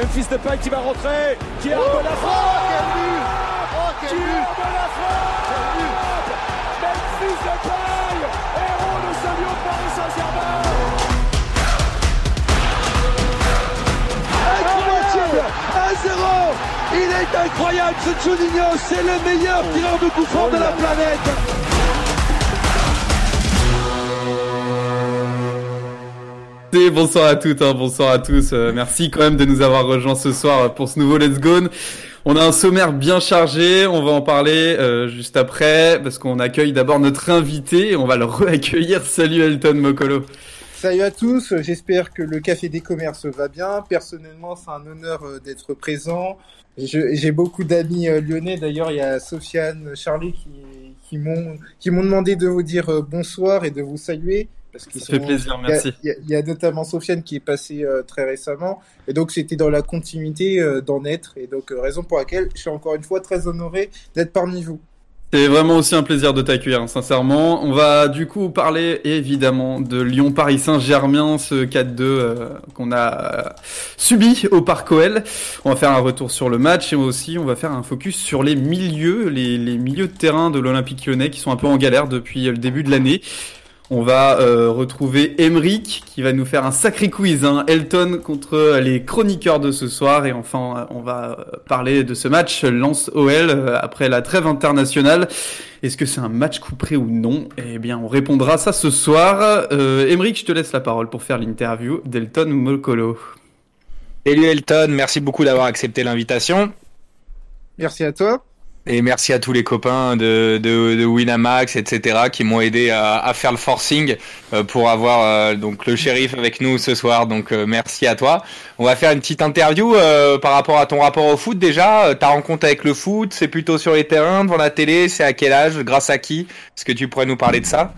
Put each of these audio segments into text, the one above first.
Memphis Depay qui va rentrer, qui est oh, de la frappe quel but. Oh, quel de la frappe Memphis Depay, héros de ce lion de Paris Saint-Germain. Incroyable. 1-0 Il est incroyable ce Juninho, c'est le meilleur tireur de coup de la planète bonsoir à toutes, hein, bonsoir à tous. Euh, merci quand même de nous avoir rejoints ce soir pour ce nouveau Let's Go. On a un sommaire bien chargé, on va en parler euh, juste après parce qu'on accueille d'abord notre invité on va le réaccueillir. Salut Elton Mokolo. Salut à tous, j'espère que le Café des Commerces va bien. Personnellement, c'est un honneur euh, d'être présent. J'ai beaucoup d'amis lyonnais, d'ailleurs il y a Sofiane, Charlie qui, qui m'ont demandé de vous dire bonsoir et de vous saluer. Parce Ça fait plaisir, merci. Il y, a notamment Sofiane qui est passé euh, très récemment. Et donc, c'était dans la continuité euh, d'en être. Et donc, euh, raison pour laquelle je suis encore une fois très honoré d'être parmi vous. C'est vraiment aussi un plaisir de t'accueillir, hein, sincèrement. On va du coup parler évidemment de Lyon-Paris Saint-Germain, ce 4-2 qu'on a subi au Parc OL. On va faire un retour sur le match et aussi on va faire un focus sur les milieux, les, les milieux de terrain de l'Olympique lyonnais qui sont un peu en galère depuis le début de l'année. On va euh, retrouver Emric qui va nous faire un sacré quiz, hein. Elton contre les chroniqueurs de ce soir et enfin on va euh, parler de ce match Lance OL euh, après la trêve internationale. Est-ce que c'est un match couperé ou non? Eh bien on répondra ça ce soir. Euh, je te laisse la parole pour faire l'interview d'Elton Molcolo. Salut Elton, merci beaucoup d'avoir accepté l'invitation. Merci à toi. Et merci à tous les copains de, Winamax, etc., qui m'ont aidé à, à, faire le forcing euh, pour avoir euh, donc le shérif avec nous ce soir. Donc euh, merci à toi. On va faire une petite interview par rapport à ton rapport au foot déjà. Ta rencontre avec le foot, c'est plutôt sur les terrains, devant la télé, c'est à quel âge, grâce à qui? Est-ce que tu pourrais nous parler de ça?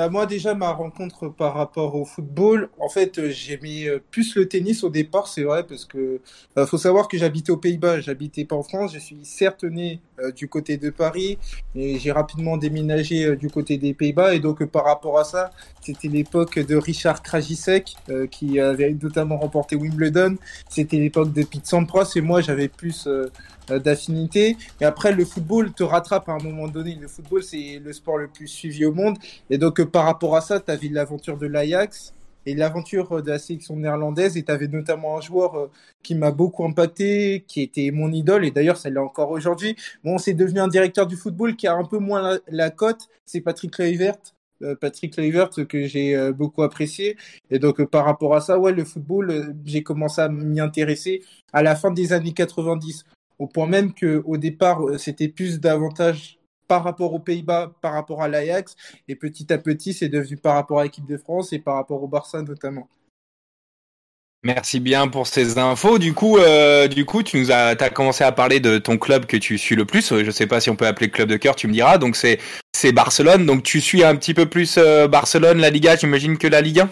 Bah moi déjà ma rencontre par rapport au football, en fait euh, j'ai mis euh, plus le tennis au départ, c'est vrai parce que euh, faut savoir que j'habitais aux Pays-Bas, j'habitais pas en France, je suis certes né du côté de Paris et j'ai rapidement déménagé du côté des Pays-Bas et donc par rapport à ça, c'était l'époque de Richard Krajicek qui avait notamment remporté Wimbledon, c'était l'époque de Pete Sampras et moi j'avais plus euh, d'affinité. Mais après, le football te rattrape à un moment donné. Le football, c'est le sport le plus suivi au monde. Et donc, euh, par rapport à ça, tu vu l'aventure de l'Ajax et l'aventure de la sélection néerlandaise. Et tu avais notamment un joueur euh, qui m'a beaucoup impacté, qui était mon idole. Et d'ailleurs, ça l'est encore aujourd'hui. Bon, c'est devenu un directeur du football qui a un peu moins la, cote. C'est Patrick Kluivert. Patrick Kluivert que j'ai beaucoup apprécié et donc par rapport à ça ouais le football j'ai commencé à m'y intéresser à la fin des années 90 au point même qu'au départ, euh, c'était plus d'avantages par rapport aux Pays-Bas, par rapport à l'Ajax, et petit à petit, c'est devenu par rapport à l'équipe de France et par rapport au Barça notamment. Merci bien pour ces infos. Du coup, euh, du coup, tu nous as, commencé à parler de ton club que tu suis le plus. Je ne sais pas si on peut appeler club de cœur. Tu me diras. Donc c'est Barcelone. Donc tu suis un petit peu plus euh, Barcelone, la Liga, j'imagine que la Ligue 1.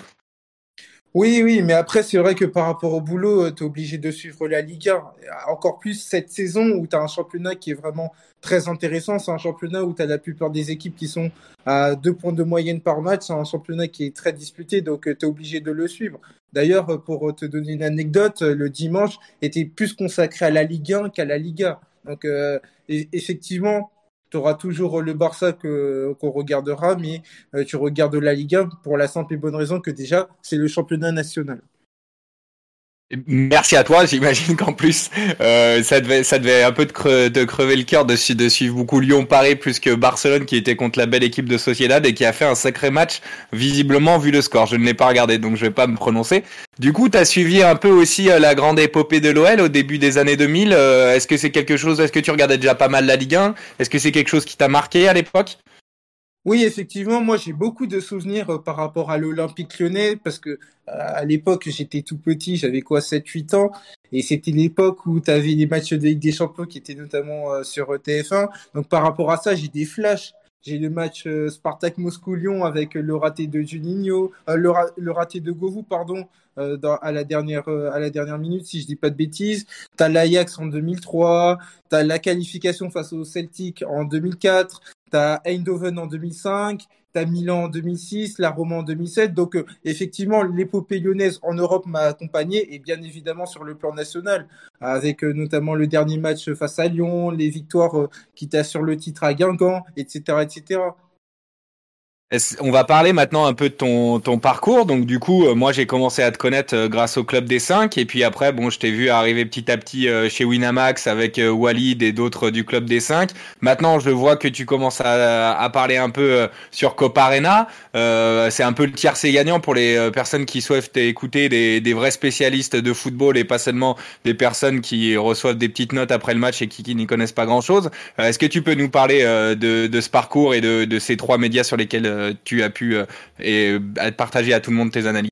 Oui, oui, mais après, c'est vrai que par rapport au boulot, euh, tu obligé de suivre la Ligue 1. Encore plus cette saison où tu un championnat qui est vraiment très intéressant. C'est un championnat où tu as la plupart des équipes qui sont à deux points de moyenne par match. C'est un championnat qui est très disputé, donc euh, tu obligé de le suivre. D'ailleurs, euh, pour te donner une anecdote, le dimanche était plus consacré à la Ligue 1 qu'à la Liga. Donc, effectivement, tu auras toujours le Barça qu'on regardera, mais euh, tu regardes la Liga pour la simple et bonne raison que déjà c'est le championnat national. Merci à toi. J'imagine qu'en plus, euh, ça devait, ça devait un peu te, crever le cœur de, suivre beaucoup Lyon-Paris plus que Barcelone qui était contre la belle équipe de Sociedad et qui a fait un sacré match, visiblement vu le score. Je ne l'ai pas regardé, donc je vais pas me prononcer. Du coup, tu as suivi un peu aussi euh, la grande épopée de l'OL au début des années 2000. Euh, est-ce que c'est quelque chose, est-ce que tu regardais déjà pas mal la Ligue 1 Est-ce que c'est quelque chose qui t'a marqué à l'époque? Oui, effectivement, moi j'ai beaucoup de souvenirs euh, par rapport à l'Olympique lyonnais parce que euh, à l'époque j'étais tout petit, j'avais quoi 7-8 ans et c'était l'époque où tu avais les matchs de Ligue des Champions qui étaient notamment euh, sur TF1. Donc par rapport à ça, j'ai des flashs. J'ai le match Spartak Moscou-Lyon avec le raté de Juninho, le, raté de Govou, pardon, à la dernière à la dernière minute, si je dis pas de bêtises. T'as l'Ajax en 2003, t'as la qualification face au Celtic en 2004, T'as Eindhoven en 2005 t'as Milan en 2006, la Roma en 2007. Donc euh, effectivement, l'épopée lyonnaise en Europe m'a accompagné et bien évidemment sur le plan national, avec euh, notamment le dernier match face à Lyon, les victoires euh, qui t'assurent le titre à Guingamp, etc., etc. On va parler maintenant un peu de ton, ton parcours. Donc du coup, euh, moi j'ai commencé à te connaître euh, grâce au club des 5 et puis après, bon, je t'ai vu arriver petit à petit euh, chez Winamax avec Walid et d'autres du club des 5. Maintenant, je vois que tu commences à, à parler un peu sur Copa Arena. Euh, c'est un peu le tiercé gagnant pour les personnes qui souhaitent écouter des, des, vrais spécialistes de football et pas seulement des personnes qui reçoivent des petites notes après le match et qui, qui n'y connaissent pas grand-chose. Est-ce que tu peux nous parler de, de ce parcours et de, de ces trois médias sur lesquels tu as pu euh, et, partager à tout le monde tes analyses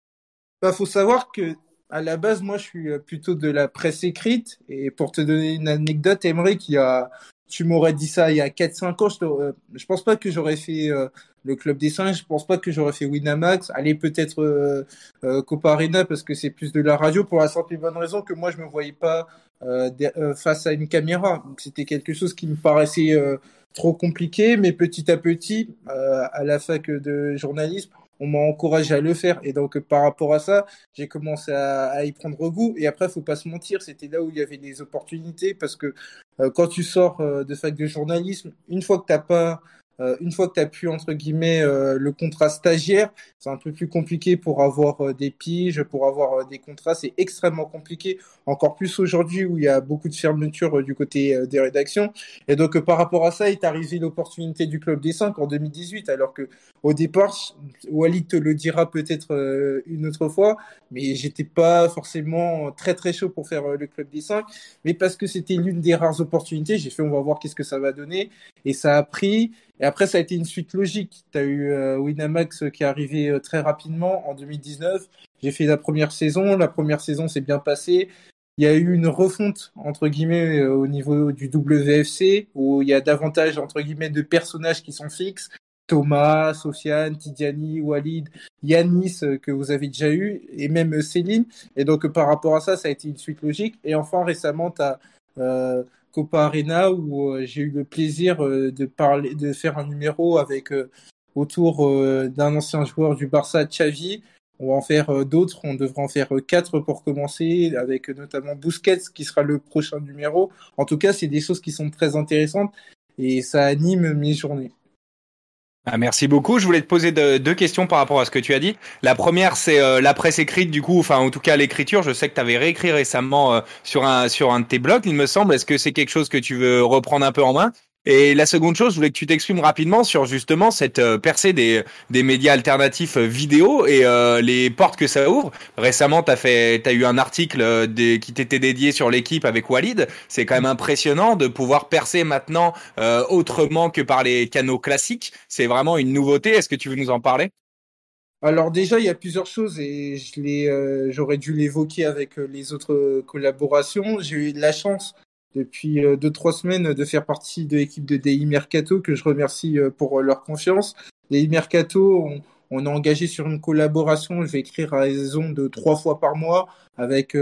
Il bah, faut savoir que à la base, moi, je suis euh, plutôt de la presse écrite. Et pour te donner une anecdote, Emery, qui a, tu m'aurais dit ça il y a 4-5 ans, je, je pense pas que j'aurais fait le club des singes, je pense pas que j'aurais fait Winamax, aller peut-être euh, Arena parce que c'est plus de la radio pour la simple et bonne raison que moi je me voyais pas face à une caméra. C'était quelque chose qui me paraissait trop compliqué, mais petit à petit, euh, à la fac de journalisme, on m'a encouragé à le faire. Et donc, par rapport à ça, j'ai commencé à, y prendre goût. Et après, faut pas se mentir, c'était là où il y avait des opportunités parce que euh, quand tu sors euh, de fac de journalisme, une fois que t'as pas euh, une fois que tu as pu, entre guillemets, euh, le contrat stagiaire, c'est un peu plus compliqué pour avoir euh, des piges, pour avoir des contrats. C'est extrêmement compliqué, encore plus aujourd'hui où il y a beaucoup de fermetures du côté des rédactions. Et donc, par rapport à ça, est arrivé l'opportunité du Club des 5 en 2018, alors que au départ, Walid te le dira peut-être une autre fois, mais j'étais pas forcément très très chaud pour faire le Club des 5, mais parce que c'était l'une des rares opportunités, j'ai fait on va voir qu'est-ce que ça va donner, et ça a pris. Et après, ça a été une suite logique. Tu as eu euh, Winamax qui est arrivé euh, très rapidement en 2019. J'ai fait la première saison. La première saison s'est bien passée. Il y a eu une refonte, entre guillemets, euh, au niveau du WFC, où il y a davantage, entre guillemets, de personnages qui sont fixes. Thomas, Sofiane, Tidiane, Walid, Yanis, que vous avez déjà eu, et même Céline. Et donc, par rapport à ça, ça a été une suite logique. Et enfin, récemment, tu as Copa Arena où euh, j'ai eu le plaisir euh, de parler, de faire un numéro avec euh, autour d'un ancien joueur du Barça, Xavi. On va en faire d'autres, on devra en faire quatre pour commencer, avec notamment Busquets qui sera le prochain numéro. En tout cas, c'est des choses qui sont très intéressantes et ça anime mes journées. Ah, merci beaucoup. Je voulais te poser deux, questions par rapport à ce que tu as dit. La première, c'est euh, la presse écrite, du coup, enfin en tout cas l'écriture. Je sais que tu avais réécrit récemment euh, sur un sur un de tes blogs, il me semble. Est-ce que c'est quelque chose que tu veux reprendre un peu en main? Et la seconde chose, je voulais que tu t'exprimes rapidement sur justement cette euh, percée des, des médias alternatifs euh, vidéo et euh, les portes que ça ouvre. Récemment, tu as, as eu un article qui t'était dédié sur l'équipe avec Walid. C'est quand même impressionnant de pouvoir percer maintenant autrement que par les canaux classiques. C'est vraiment une nouveauté. Est-ce que tu veux nous en parler? Alors déjà, il y a plusieurs choses et je j'aurais dû l'évoquer avec les autres collaborations. J'ai eu la chance depuis euh, deux trois semaines de faire partie de l'équipe de DI Mercato que je remercie euh, pour euh, leur confiance. DI Mercato, on, a engagé sur une collaboration. Je vais écrire à raison de trois fois par mois avec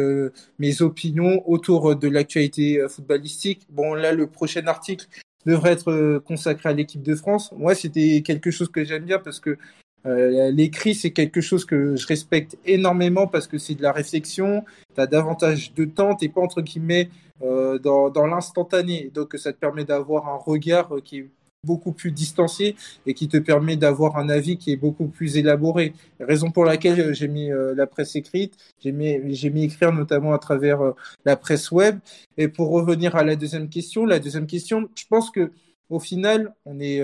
mes opinions autour de l'actualité footballistique. Bon, là, le prochain article devrait être consacré à l'équipe de France. Moi, c'était quelque chose que j'aime bien parce que euh, l'écrit, c'est quelque chose que je respecte énormément parce que c'est de la réflexion. Tu as davantage de temps, t'es pas entre guillemets euh, dans, dans l'instantané. Donc ça te permet d'avoir un regard euh, qui est beaucoup plus distancié et qui te permet d'avoir un avis qui est beaucoup plus élaboré. Raison pour laquelle j'ai mis la presse écrite, j'ai mis, j'ai mis écrire notamment à travers la presse web. Et pour revenir à la deuxième question, la deuxième question, je pense que au final, on est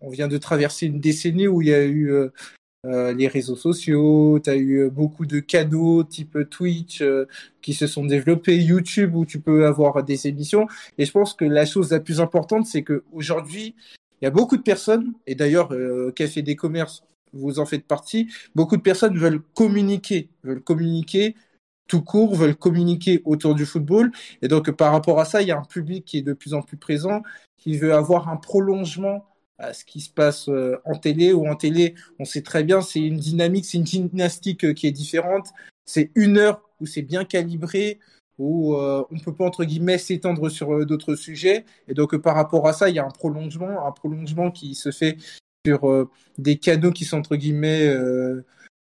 on vient de traverser une décennie où il y a eu euh, euh, les réseaux sociaux, tu as eu euh, beaucoup de cadeaux type Twitch qui se sont développés, YouTube où tu peux avoir des émissions. Et je pense que la chose la plus importante, c'est qu'aujourd'hui, il y a beaucoup de personnes, et d'ailleurs, Café des commerces, vous en faites partie, beaucoup de personnes veulent communiquer, veulent communiquer tout court, veulent communiquer autour du football. Et donc, par rapport à ça, il y a un public qui est de plus en plus présent, qui veut avoir un prolongement à ce qui se passe euh, en télé ou en télé, on sait très bien, c'est une dynamique, c'est une gymnastique euh, qui est différente. C'est une heure où c'est bien calibré, où euh, on peut pas entre guillemets s'étendre sur d'autres sujets. Et donc par rapport à ça, il y a un prolongement, un prolongement qui se fait sur des canaux qui sont entre guillemets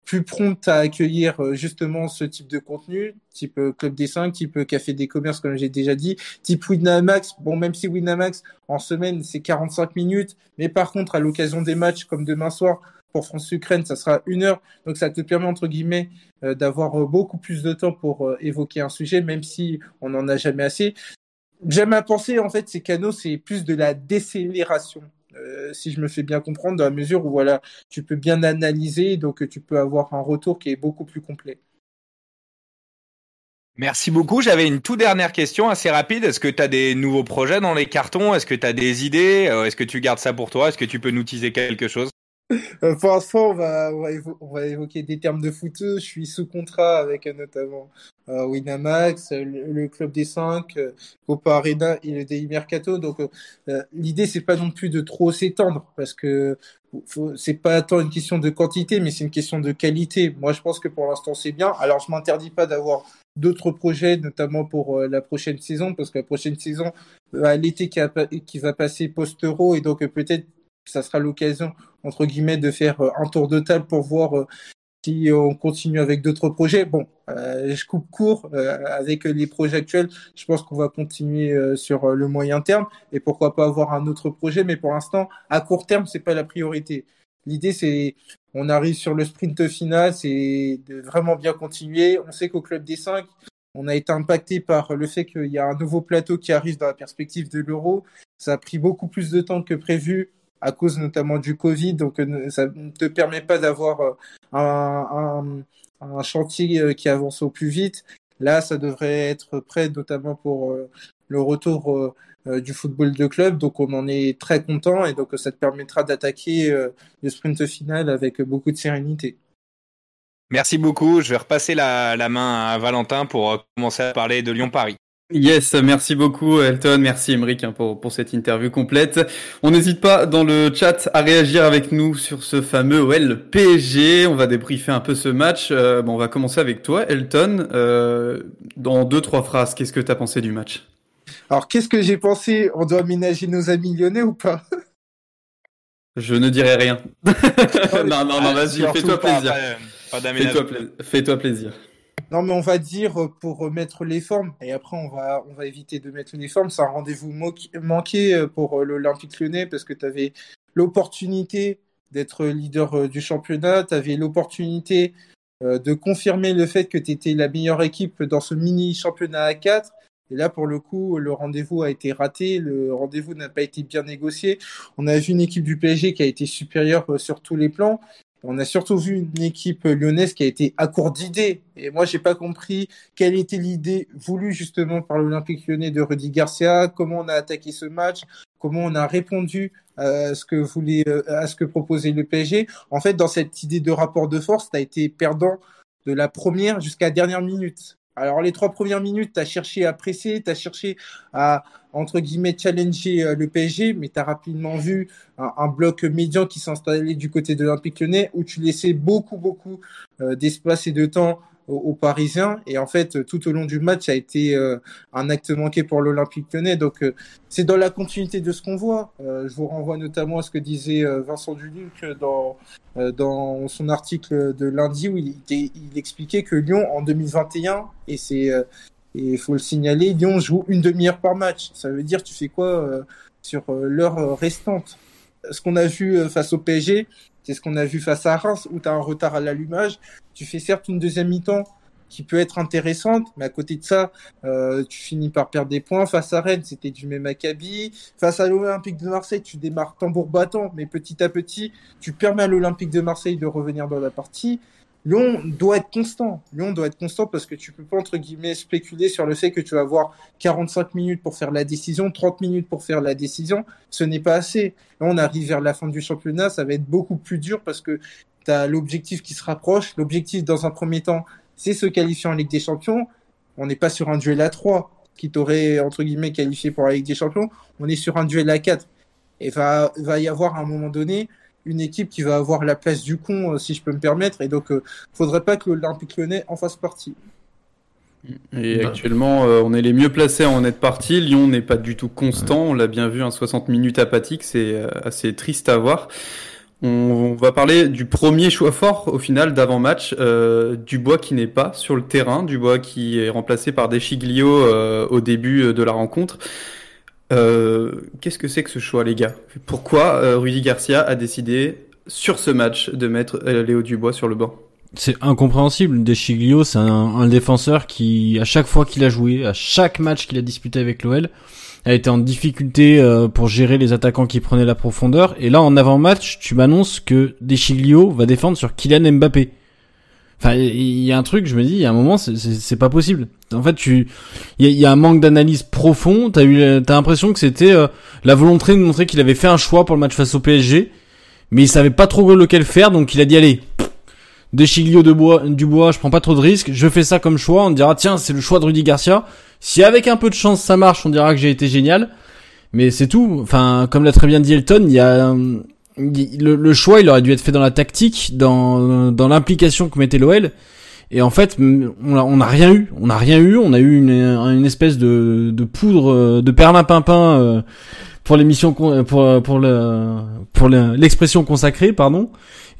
plus promptes à accueillir justement ce type de contenu, type Club des 5, type Café des Commerces, comme j'ai déjà dit, type Winamax. Bon, même si Winamax, en semaine, c'est 45 minutes, mais par contre, à l'occasion des matchs, comme demain soir, pour France-Ukraine, ça sera une heure. Donc, ça te permet, entre guillemets, d'avoir beaucoup plus de temps pour évoquer un sujet, même si on n'en a jamais assez. J'aime à penser, en fait, ces canaux, c'est plus de la décélération. Euh, si je me fais bien comprendre, dans la mesure où voilà, tu peux bien analyser, donc tu peux avoir un retour qui est beaucoup plus complet. Merci beaucoup. J'avais une toute dernière question assez rapide. Est-ce que tu as des nouveaux projets dans les cartons? Est-ce que tu as des idées? Euh, Est-ce que tu gardes ça pour toi? Est-ce que tu peux nous teaser quelque chose? Euh, pour l'instant, on va, évoquer des termes de foot. Je suis sous contrat avec euh, notamment euh, Winamax, le, Club des 5, euh, Copa Arena et le DI Mercato. Donc, l'idée, c'est pas non plus de trop s'étendre parce que c'est pas tant une question de quantité, mais c'est une question de qualité. Moi, je pense que pour l'instant, c'est bien. Alors, je m'interdis pas d'avoir d'autres projets, notamment pour la prochaine saison, parce que la prochaine saison, à l'été qui, qui va passer post-euro, et donc peut-être ça sera l'occasion, entre guillemets, de faire euh, un tour de table pour voir euh, si on continue avec d'autres projets. Bon, euh, je coupe court avec les projets actuels. Je pense qu'on va continuer sur le moyen terme et pourquoi pas avoir un autre projet. Mais pour l'instant, à court terme, c'est pas la priorité. L'idée, c'est on arrive sur le sprint final, c'est de vraiment bien continuer. On sait qu'au club des 5, on a été impacté par le fait qu'il y a un nouveau plateau qui arrive dans la perspective de l'euro. Ça a pris beaucoup plus de temps que prévu à cause notamment du Covid. Donc, euh, ça ne te permet pas d'avoir euh, un, chantier euh, qui avance au plus vite. Là, ça devrait être prêt, notamment pour le retour du football de club. Donc, on en est très content et donc ça te permettra d'attaquer le sprint final avec beaucoup de sérénité. Merci beaucoup. Je vais repasser la, la main à Valentin pour commencer à parler de Lyon-Paris. Yes, merci beaucoup Elton, merci Emeric hein, pour, pour cette interview complète. On n'hésite pas dans le chat à réagir avec nous sur ce fameux OL PSG. On va débriefer un peu ce match. Euh, bon, on va commencer avec toi Elton. Euh, dans deux, trois phrases, qu'est-ce que tu as pensé du match? Alors, qu'est-ce que j'ai pensé? On doit aménager nos amis lyonnais ou pas? Je ne dirai rien. non, non, non, vas-y, fais-toi plaisir. Fais-toi plaisir. Non, mais on va dire euh, pour mettre les formes, et après on va, on va éviter de mettre les formes. C'est un rendez-vous manqué euh, pour euh, l'Olympique lyonnais parce que tu avais l'opportunité d'être leader du championnat, tu avais l'opportunité de confirmer le fait que tu étais la meilleure équipe dans ce mini championnat à 4. Et là, pour le coup, le rendez-vous a été raté, le rendez-vous n'a pas été bien négocié. On a vu une équipe du PSG qui a été supérieure sur tous les plans. On a surtout vu une équipe lyonnaise qui a été à court d'idées. Et moi, j'ai pas compris quelle était l'idée voulue justement par l'Olympique lyonnais de Rudy Garcia, comment on a attaqué ce match, comment on a répondu à ce que voulait, à ce que proposait le PSG. En fait, dans cette idée de rapport de force, tu as été perdant de la première jusqu'à la dernière minute. Alors les trois premières minutes, tu as cherché à presser, tu as cherché à, entre guillemets, challenger euh, le PSG, mais tu as rapidement vu un, bloc médian qui s'installait du côté de l'Olympique lyonnais, où tu laissais beaucoup, beaucoup euh, d'espace et de temps aux, Parisiens. Et en fait, tout au long du match, ça a été euh, un acte manqué pour l'Olympique lyonnais. Donc, c'est dans la continuité de ce qu'on voit. je vous renvoie notamment à ce que disait Vincent Duluc dans, dans son article de lundi, où il, expliquait que Lyon, en 2021, et c'est et il faut le signaler, Lyon joue une demi-heure par match. Ça veut dire tu fais quoi sur l'heure restante? Ce qu'on a vu face au PSG, c'est ce qu'on a vu face à Reims, où tu as un retard à l'allumage. Tu fais certes une deuxième mi-temps qui peut être intéressante, mais à côté de ça, euh, tu finis par perdre des points. Face à Rennes, c'était du même acabit. Face à l'Olympique de Marseille, tu démarres tambour battant, mais petit à petit, tu permets à l'Olympique de Marseille de revenir dans la partie. Lyon doit être constant. Lyon doit être constant parce que tu peux pas, entre guillemets, spéculer sur le fait que tu vas avoir 45 minutes pour faire la décision, 30 minutes pour faire la décision. Ce n'est pas assez. Là, on arrive vers la fin du championnat. Ça va être beaucoup plus dur parce que tu as l'objectif qui se rapproche. L'objectif, dans un premier temps, c'est se qualifier en Ligue des Champions. On n'est pas sur un duel à 3 qui t'aurait, entre guillemets, qualifié pour la Ligue des Champions. On est sur un duel à 4. Et va, va y avoir un moment donné une équipe qui va avoir la place du con, euh, si je peux me permettre. Et donc, il euh, faudrait pas que l'Olympique lyonnais en fasse partie. Et bah. actuellement, euh, on est les mieux placés à en être parti. Lyon n'est pas du tout constant. On l'a bien vu, un 60 minutes apathique, c'est assez triste à voir. On va parler du premier choix fort au final d'avant-match, euh, Dubois qui n'est pas sur le terrain, Dubois qui est remplacé par Deschiglio euh, au début de la rencontre. Euh, Qu'est-ce que c'est que ce choix les gars? Pourquoi euh, Rudy Garcia a décidé sur ce match de mettre euh, Léo Dubois sur le banc? C'est incompréhensible. Deschiglio, c'est un, défenseur qui, à chaque fois qu'il a joué, à chaque match qu'il a disputé avec l'OL, a été en difficulté pour gérer les attaquants qui prenaient la profondeur. Et là, en avant-match, tu m'annonces que Deschiglio va défendre sur Kylian Mbappé. Enfin, il y a un truc, je me dis, il y a un moment, c'est- pas possible. En fait, tu, il y a, un manque d'analyse profond. T'as eu, t'as l'impression que c'était euh, la volonté de montrer qu'il avait fait un choix pour le match face au PSG, mais il savait pas trop lequel faire, donc il a dit allez, Deschiglio de bois, du bois, je prends pas trop de risques, je fais ça comme choix, on dira tiens, c'est le choix de Rudy Garcia. Si avec un peu de chance ça marche, on dira que j'ai été génial. Mais c'est tout. Enfin, comme l'a très bien dit Elton, il y a le, le choix, il aurait dû être fait dans la tactique, dans dans l'implication que mettait l'OL. Et en fait, on a, on a rien eu. On a rien eu. On a eu une, une espèce de, de poudre euh, de perlimpinpin euh, pour l'émission con- pour pour le pour le- l'expression consacrée, pardon.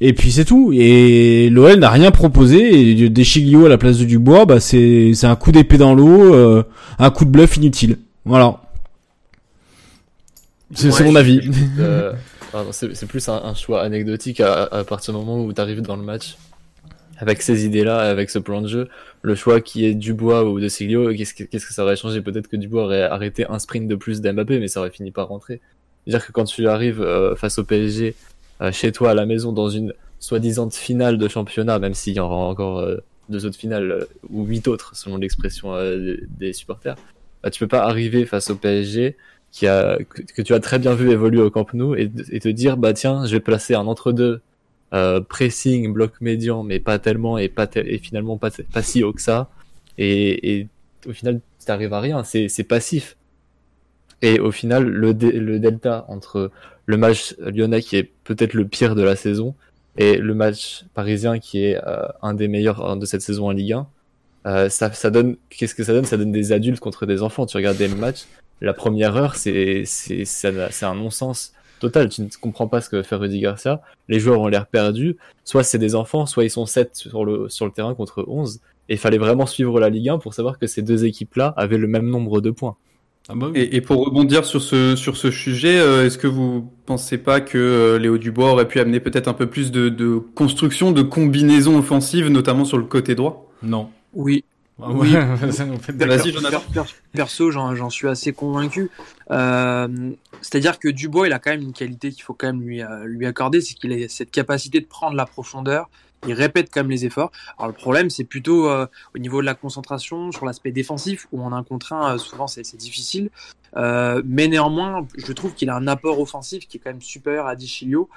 Et puis c'est tout. Et l'OL n'a rien proposé. Et des Chiglio à la place de Dubois, bah c'est c'est un coup d'épée dans l'eau, euh, un coup de bluff inutile. Voilà. C'est c'est Ouais, mon avis. euh, c'est plus un, un choix anecdotique à, à partir du moment où tu arrives dans le match avec ces idées-là, avec ce plan de jeu. Le choix qui est Dubois ou de Siglio, qu'est-ce que, ça aurait changé? Peut-être que Dubois aurait arrêté un sprint de plus d'Mbappé, mais ça aurait fini par rentrer. C'est-à-dire que quand tu arrives euh, face au PSG, euh, chez toi à la maison, dans une soi-disant finale de championnat, même s'il y aura encore euh, deux autres finales, euh, ou huit autres, selon l'expression euh, des supporters, bah, tu peux pas arriver face au PSG qui a, que, tu as très bien vu évoluer au Camp Nou et, te dire bah tiens je vais placer un entre deux euh, pressing bloc médian mais pas tellement et pas tel- et finalement pas, pas si haut que ça. Et, et au final t'arrives à rien. C'est c'est passif. Et au final le le delta entre le match lyonnais qui est peut-être le pire de la saison et le match parisien qui est euh, un des meilleurs de cette saison en Ligue 1 euh, ça, ça donne qu'est-ce que ça donne? Ça donne des adultes contre des enfants. Tu regardes le match la première heure, c'est c'est ça- c'est un non-sens total. Tu ne comprends pas ce que fait Rudy Garcia. Les joueurs ont l'air perdus. Soit c'est des enfants, soit ils sont 7 sur le, sur le terrain contre 11. Et il fallait vraiment suivre la Ligue 1 pour savoir que ces deux équipes-là avaient le même nombre de points. Ah bah oui. Et, et pour rebondir sur ce sur ce sujet, euh, est-ce que vous pensez pas que euh, Léo Dubois aurait pu amener peut-être un peu plus de, de construction, de combinaison offensive, notamment sur le côté droit? Non. Oui, Oui. ça nous fait. Vas-y, perso, j'en suis assez convaincu. Euh, C'est-à-dire que Dubois, il a quand même une qualité qu'il faut quand même lui, euh, lui accorder, c'est qu'il a cette capacité de prendre la profondeur. Il répète quand même les efforts. Alors le problème, c'est plutôt euh, au niveau de la concentration, sur l'aspect défensif, où on a un contre un, euh, souvent c'est difficile. Euh, mais néanmoins, je trouve qu'il a un apport offensif qui est quand même supérieur à Dichilio.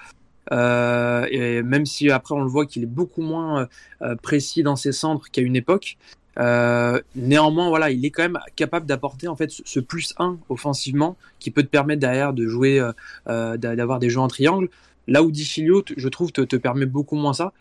Euh, et même si après on le voit qu'il est beaucoup moins euh, précis dans ses centres qu'à une époque, euh, néanmoins, voilà, il est quand même capable d'apporter en fait ce, ce plus 1 offensivement qui peut te permettre derrière de jouer, euh, euh, d'a- d'avoir des jeux en triangle. Là où Dichilio, je trouve, te, te permet beaucoup moins ça.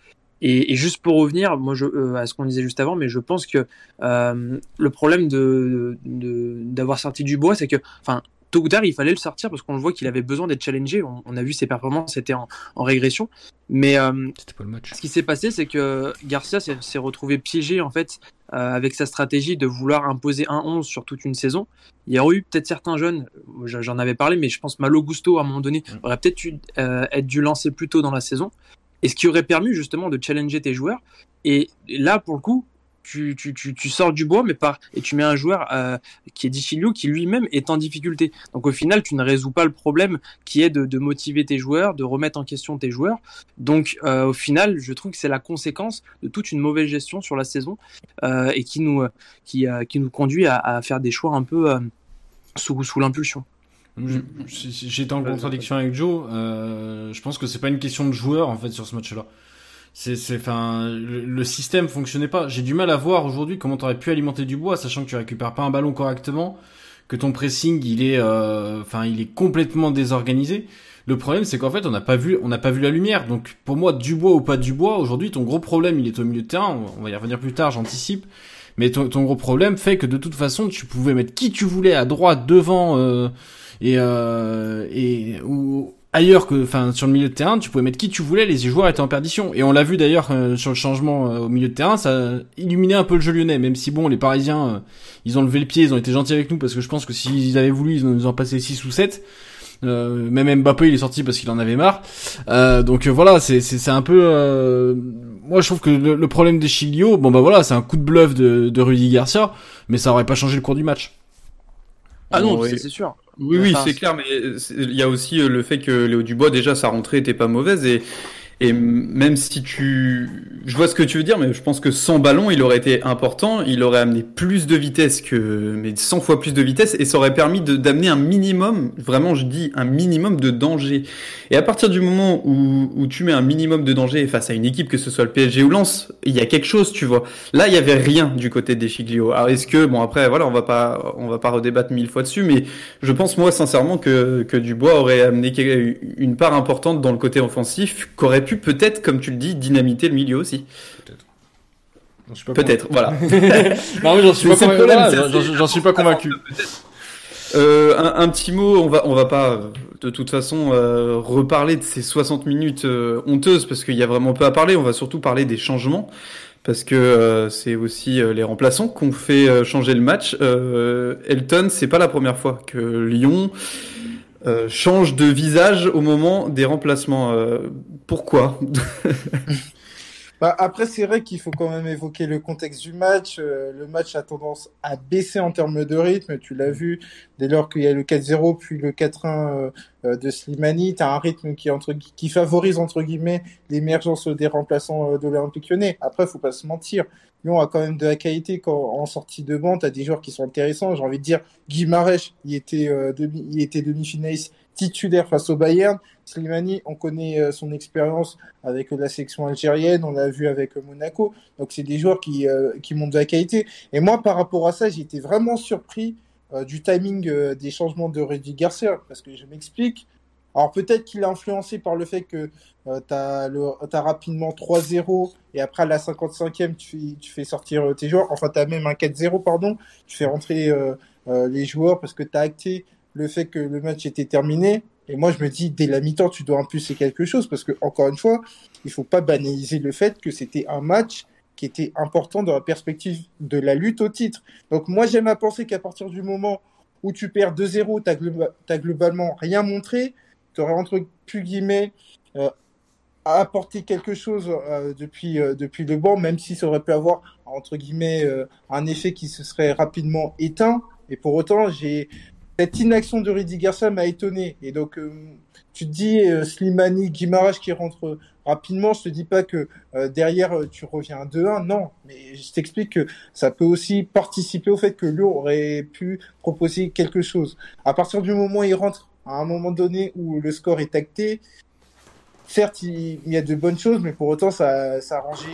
Et, et juste pour revenir, moi, je, euh, à ce qu'on disait juste avant, mais je pense que le problème de de- d'avoir sorti du bois, c'est que, enfin, tôt ou tard, il fallait le sortir parce qu'on voit qu'il avait besoin d'être challengé. On, on a vu ses performances, c'était en, en régression. Mais euh, C'était pas le match. ce qui s'est passé, c'est que Garcia s'est retrouvé piégé en fait avec sa stratégie de vouloir imposer un 11 sur toute une saison. Il y aurait eu peut-être certains jeunes, euh, j'en avais parlé, mais je pense Malo Gusto à un moment donné aurait peut-être dû euh, être dû lancer plus tôt dans la saison, et ce qui aurait permis justement de challenger tes joueurs. Et là, pour le coup, tu, tu, tu, tu sors du bois, mais par et tu mets un joueur euh, qui est Dichilio qui lui-même est en difficulté. Donc au final, tu ne résous pas le problème qui est de, de motiver tes joueurs, de remettre en question tes joueurs. Donc euh, au final, je trouve que c'est la conséquence de toute une mauvaise gestion sur la saison euh, et qui nous qui, euh, qui nous conduit à, à faire des choix un peu euh, sous sous l'impulsion. J'étais en contradiction avec Joe. Euh, je pense que c'est pas une question de joueur en fait sur ce match-là. C'est, c'est, le, le système fonctionnait pas. J'ai du mal à voir aujourd'hui comment t'aurais pu alimenter du bois, sachant que tu récupères pas un ballon correctement, que ton pressing il est, euh, enfin, il est complètement désorganisé. Le problème, c'est qu'en fait, on n'a pas vu, on n'a pas vu la lumière. Donc, pour moi, Dubois ou pas Dubois, aujourd'hui, ton gros problème, il est au milieu de terrain. On va y revenir plus tard, j'anticipe. Mais ton, ton gros problème fait que de toute façon, tu pouvais mettre qui tu voulais à droite, devant, euh, et, euh, et ou ailleurs que, enfin, sur le milieu de terrain, tu pouvais mettre qui tu voulais, les joueurs étaient en perdition. Et on l'a vu d'ailleurs euh, sur le changement euh, au milieu de terrain, ça a illuminé un peu le jeu lyonnais, même si bon, les Parisiens, euh, ils ont levé le pied, ils ont été gentils avec nous parce que je pense que s'ils avaient voulu, ils nous en passaient 6 ou 7. Euh, même Mbappé il est sorti parce qu'il en avait marre. Donc voilà, c'est c'est un peu. moi je trouve que le, le problème des Chiglio, bon bah voilà, c'est un coup de bluff de, de Rudy Garcia, mais ça aurait pas changé le cours du match. Ah non, Oui. c'est sûr. Oui, oui, c'est clair, mais c'est- il y a aussi euh, le fait que Léo Dubois, déjà, sa rentrée était pas mauvaise et, et même si tu, je vois ce que tu veux dire, mais je pense que sans ballon, il aurait été important, il aurait amené plus de vitesse que, mais 100 fois plus de vitesse et ça aurait permis d'amener un minimum, vraiment, je dis un minimum de danger. Et à partir du moment où, où tu mets un minimum de danger face à une équipe, que ce soit le PSG ou Lens, il y a quelque chose, tu vois. Là, il y avait rien du côté des Chiglio. Alors, est-ce que, bon, après, voilà, on va pas, on va pas redébattre mille fois dessus, mais je pense, moi, sincèrement, que, que Dubois aurait amené une part importante dans le côté offensif, qu'aurait pu peut-être, comme tu le dis, dynamiter le milieu aussi. Peut-être, voilà. Non, j'en suis pas convaincu. voilà, suis pas. Euh, un, un petit mot, on va, on va pas, de toute façon, euh, reparler de ces 60 minutes euh, honteuses, parce qu'il y a vraiment peu à parler. On va surtout parler des changements, parce que euh, c'est aussi les remplaçants qu'on fait changer le match. Elton, c'est pas la première fois que Lyon euh, change de visage au moment des remplacements. Euh, pourquoi? Bah, après, c'est vrai qu'il faut quand même évoquer le contexte du match. Euh, le match a tendance à baisser en termes de rythme. Tu l'as vu dès lors qu'il y a le 4-0 puis le 4-1 euh, euh, de Slimani. Tu as un rythme qui, entre, qui favorise entre guillemets l'émergence des remplaçants euh, de l'Olympique lyonnais. Après, faut pas se mentir. Lyon a quand même de la qualité quand, en sortie de banc. Tu as des joueurs qui sont intéressants. J'ai envie de dire, Guy Marèche, il était, euh, demi, il était demi-finaliste titulaire face au Bayern. Slimani, on connaît euh, son expérience avec la section algérienne, on l'a vu avec euh, Monaco. Donc c'est des joueurs qui, euh, qui montent de la qualité. Et moi, par rapport à ça, été vraiment surpris du timing des changements de Rudy Garcia, parce que je m'explique. Alors peut-être qu'il est influencé par le fait que tu as, rapidement 3-0 et après à la 55e, tu fais, tu fais sortir tes joueurs. Enfin, tu as même un 4-0, pardon. Tu fais rentrer les joueurs parce que tu as acté le fait que le match était terminé. Et moi, je me dis, dès la mi-temps, tu dois impulser quelque chose parce que, encore une fois, il faut pas banaliser le fait que c'était un match qui était important dans la perspective de la lutte au titre. Donc, moi, j'aime à penser qu'à partir du moment où tu perds 2-0, tu n'as globalement rien montré, tu aurais, entre guillemets, euh, apporté quelque chose euh, depuis, euh, depuis le banc, même si ça aurait pu avoir, entre guillemets, euh, un effet qui se serait rapidement éteint. Et pour autant, j'ai cette inaction de Rudy Garcia m'a étonné. Et donc, euh, tu te dis, euh, Slimani, Guimaraes qui rentre rapidement, je te dis pas que euh, derrière, tu reviens à 2-1. Non, mais je t'explique que ça peut aussi participer au fait que Lyon aurait pu proposer quelque chose. À partir du moment où il rentre, à un moment donné où le score est acté, certes, il, y a de bonnes choses, mais pour autant, ça, ça a rangé,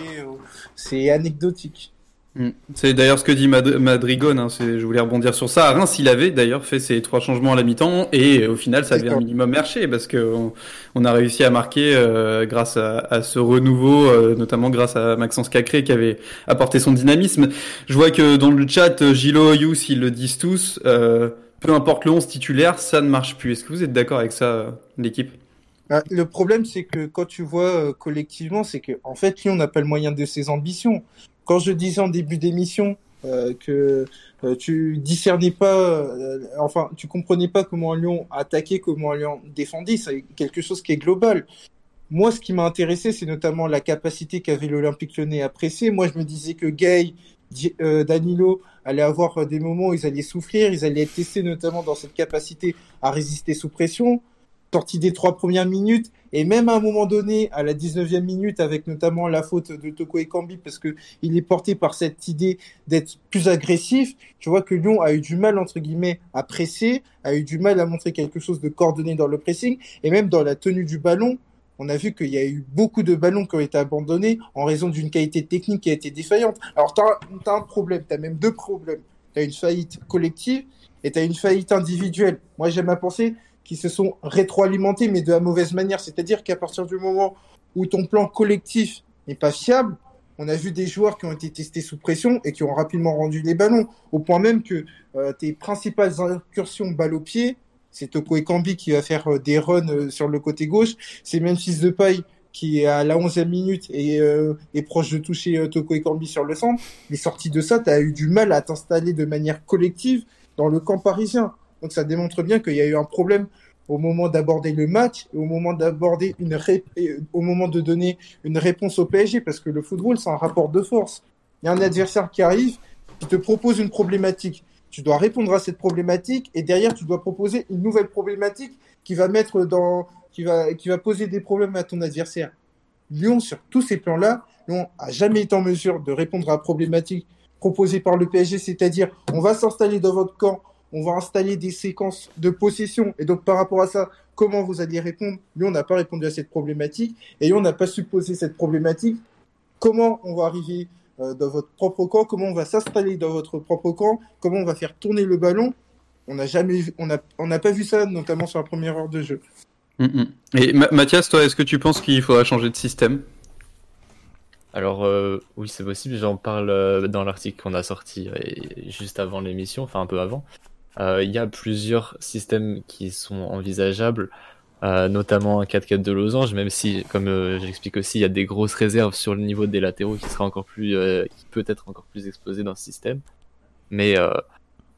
c'est anecdotique. Mm. C'est d'ailleurs ce que dit Mad- Madrigon. Hein, je voulais rebondir sur ça. À Reims, il avait d'ailleurs fait ses trois changements à la mi-temps et au final, ça avait un minimum marché parce que on, a réussi à marquer euh, grâce à, à ce renouveau, euh, notamment grâce à Maxence Cacré qui avait apporté son dynamisme. Je vois que dans le chat, euh, Gilo, Yous, ils le disent tous. euh, peu importe le 11 titulaire, ça ne marche plus. Est-ce que vous êtes d'accord avec ça, l'équipe? Ah, Le problème, c'est que quand tu vois collectivement, c'est que en fait, Lyon n'a pas le moyen de ses ambitions. Quand je disais en début d'émission euh, que euh, tu discernais pas, euh, enfin, tu comprenais pas comment Lyon attaquait, comment Lyon défendait, c'est quelque chose qui est global. Moi, ce qui m'a intéressé, c'est notamment la capacité qu'avait l'Olympique Lyonnais à presser. Moi, je me disais que Gay, Danilo allaient avoir des moments où ils allaient souffrir, ils allaient être testés notamment dans cette capacité à résister sous pression. Sorti des trois premières minutes, et même à un moment donné, à la 19e minute, avec notamment la faute de Toko Ekambi, parce que il est porté par cette idée d'être plus agressif, tu vois que Lyon a eu du mal, entre guillemets, à presser, a eu du mal à montrer quelque chose de coordonné dans le pressing, et même dans la tenue du ballon, on a vu qu'il y a eu beaucoup de ballons qui ont été abandonnés en raison d'une qualité technique qui a été défaillante. Alors, tu as, un problème, tu as même deux problèmes. Tu as une faillite collective et tu as une faillite individuelle. Moi, j'aime à penser qu'ils se sont rétroalimentés, mais de la mauvaise manière. C'est-à-dire qu'à partir du moment où ton plan collectif n'est pas fiable, on a vu des joueurs qui ont été testés sous pression et qui ont rapidement rendu les ballons, au point même que euh, tes principales incursions balle au pied c'est Toko Ekambi qui va faire euh, des runs euh, sur le côté gauche. C'est Memphis Depay qui est à la 11e minute et est proche de toucher Toko Ekambi sur le centre. Mais sorti de ça, tu as eu du mal à t'installer de manière collective dans le camp parisien. Donc ça démontre bien qu'il y a eu un problème au moment d'aborder le match au moment d'aborder une et au moment de donner une réponse au PSG parce que le football c'est un rapport de force. Il y a un adversaire qui arrive qui te propose une problématique. Tu dois répondre à cette problématique et derrière tu dois proposer une nouvelle problématique qui va mettre dans qui va qui va poser des problèmes à ton adversaire. Lyon sur tous ces plans-là, Lyon a jamais été en mesure de répondre à la problématique proposée par le PSG, c'est-à-dire on va s'installer dans votre camp, on va installer des séquences de possession et donc par rapport à ça, comment vous alliez répondre? Lyon n'a pas répondu à cette problématique et Lyon n'a pas supposé cette problématique. Comment on va arriver euh, dans votre propre camp? Comment on va s'installer dans votre propre camp? Comment on va faire tourner le ballon? On n'a jamais, vu- on n'a, on n'a pas vu ça, notamment sur la première heure de jeu. Mm, mm. Et Ma- Mathias, toi, est-ce que tu penses qu'il faudra changer de système? Alors euh, oui, c'est possible. J'en parle euh, dans l'article qu'on a sorti euh, juste avant l'émission, enfin un peu avant. Euh, Il y a plusieurs systèmes qui sont envisageables, euh, notamment un 4-4 de losange, même si, comme euh, j'explique aussi, il y a des grosses réserves sur le niveau des latéraux qui sera encore plus, qui peut être encore plus exposé dans ce système. Mais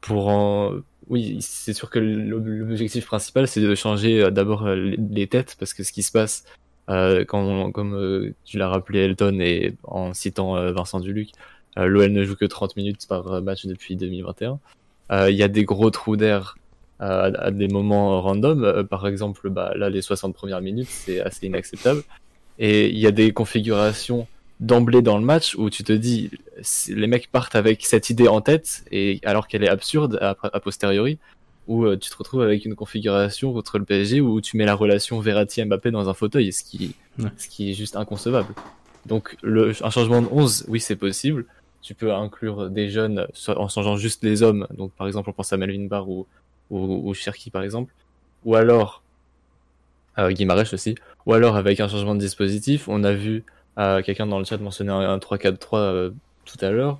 pour en... oui, c'est sûr que l'ob- l'objectif principal, c'est de changer d'abord les- têtes, parce que ce qui se passe comme tu l'as rappelé Elton et en citant Vincent Duluc, l'OL ne joue que 30 minutes par match depuis 2021. Euh, Il y a des gros trous d'air euh, à, à des moments random. Euh, par exemple, bah, là, les 60 premières minutes, c'est assez inacceptable. Et il y a des configurations d'emblée dans le match où tu te dis, les mecs partent avec cette idée en tête, et alors qu'elle est absurde a, a posteriori, où euh, tu te retrouves avec une configuration contre le PSG où tu mets la relation Verratti-Mbappé dans un fauteuil, ce qui, Ouais. ce qui est juste inconcevable. Donc le, un changement de 11, oui c'est possible. Tu peux inclure des jeunes en changeant juste les hommes, donc par exemple on pense à Melvin Barr ou, ou, ou Cherki par exemple, ou alors euh, Guimarães aussi, ou alors avec un changement de dispositif, on a vu euh, quelqu'un dans le chat mentionner un, un 3-4-3 euh, tout à l'heure,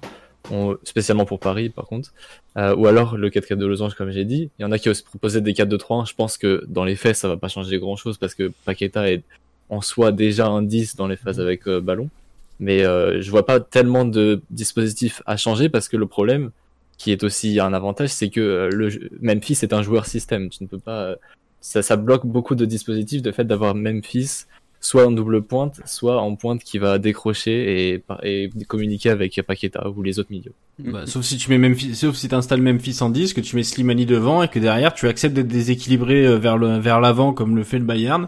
on- spécialement pour Paris par contre, euh, ou alors le 4-4 de losange comme j'ai dit. Il y en a qui aussi proposaient des 4-2-3-1. Je pense que dans les faits ça va pas changer grand chose parce que Paqueta est en soi déjà un 10 dans les phases avec euh, ballon. Mais euh, je vois pas tellement de dispositifs à changer parce que le problème, qui est aussi un avantage, c'est que euh, le Memphis est un joueur système. Tu ne peux pas, euh, ça, ça bloque beaucoup de dispositifs de fait d'avoir Memphis soit en double pointe, soit en pointe qui va décrocher et, et communiquer avec Paqueta ou les autres milieux. Bah, sauf si tu mets Memphis, sauf si t'installes Memphis en 10, que tu mets Slimani devant et que derrière tu acceptes d'être déséquilibré euh, vers le vers l'avant comme le fait le Bayern,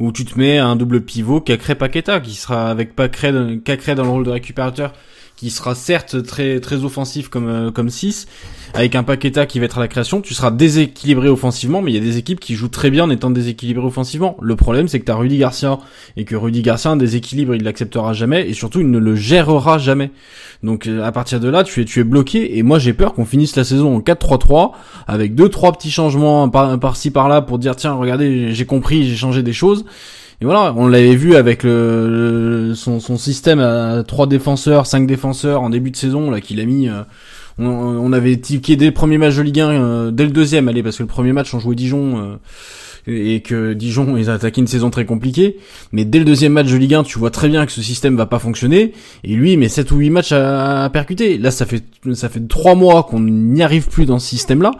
où tu te mets un double pivot Cacré Paqueta qui sera avec Cacré dans- le rôle de récupérateur, qui sera certes très très offensif comme euh, comme 6 avec un Paqueta qui va être à la création, tu seras déséquilibré offensivement, mais il y a des équipes qui jouent très bien en étant déséquilibrées offensivement. Le problème, c'est que t'as Rudy Garcia et que Rudy Garcia un déséquilibre, il l'acceptera jamais et surtout il ne le gérera jamais. Donc euh, à partir de là, tu es tu es bloqué et moi j'ai peur qu'on finisse la saison en 4-3-3 avec deux trois petits changements par par-ci par-là pour dire tiens regardez j'ai compris j'ai changé des choses. Et voilà, on l'avait vu avec le, son, son système à trois défenseurs, cinq défenseurs en début de saison là qu'il a mis. euh, on, on avait tiqué dès le premier match de Ligue 1, euh, dès le deuxième, allez parce que le premier match on jouait Dijon. euh, et que Dijon ils ont attaqué une saison très compliquée mais dès le deuxième match de Ligue 1 tu vois très bien que ce système va pas fonctionner et lui met 7 ou 8 matchs à, percuter là ça fait ça fait trois mois qu'on n'y arrive plus dans ce système là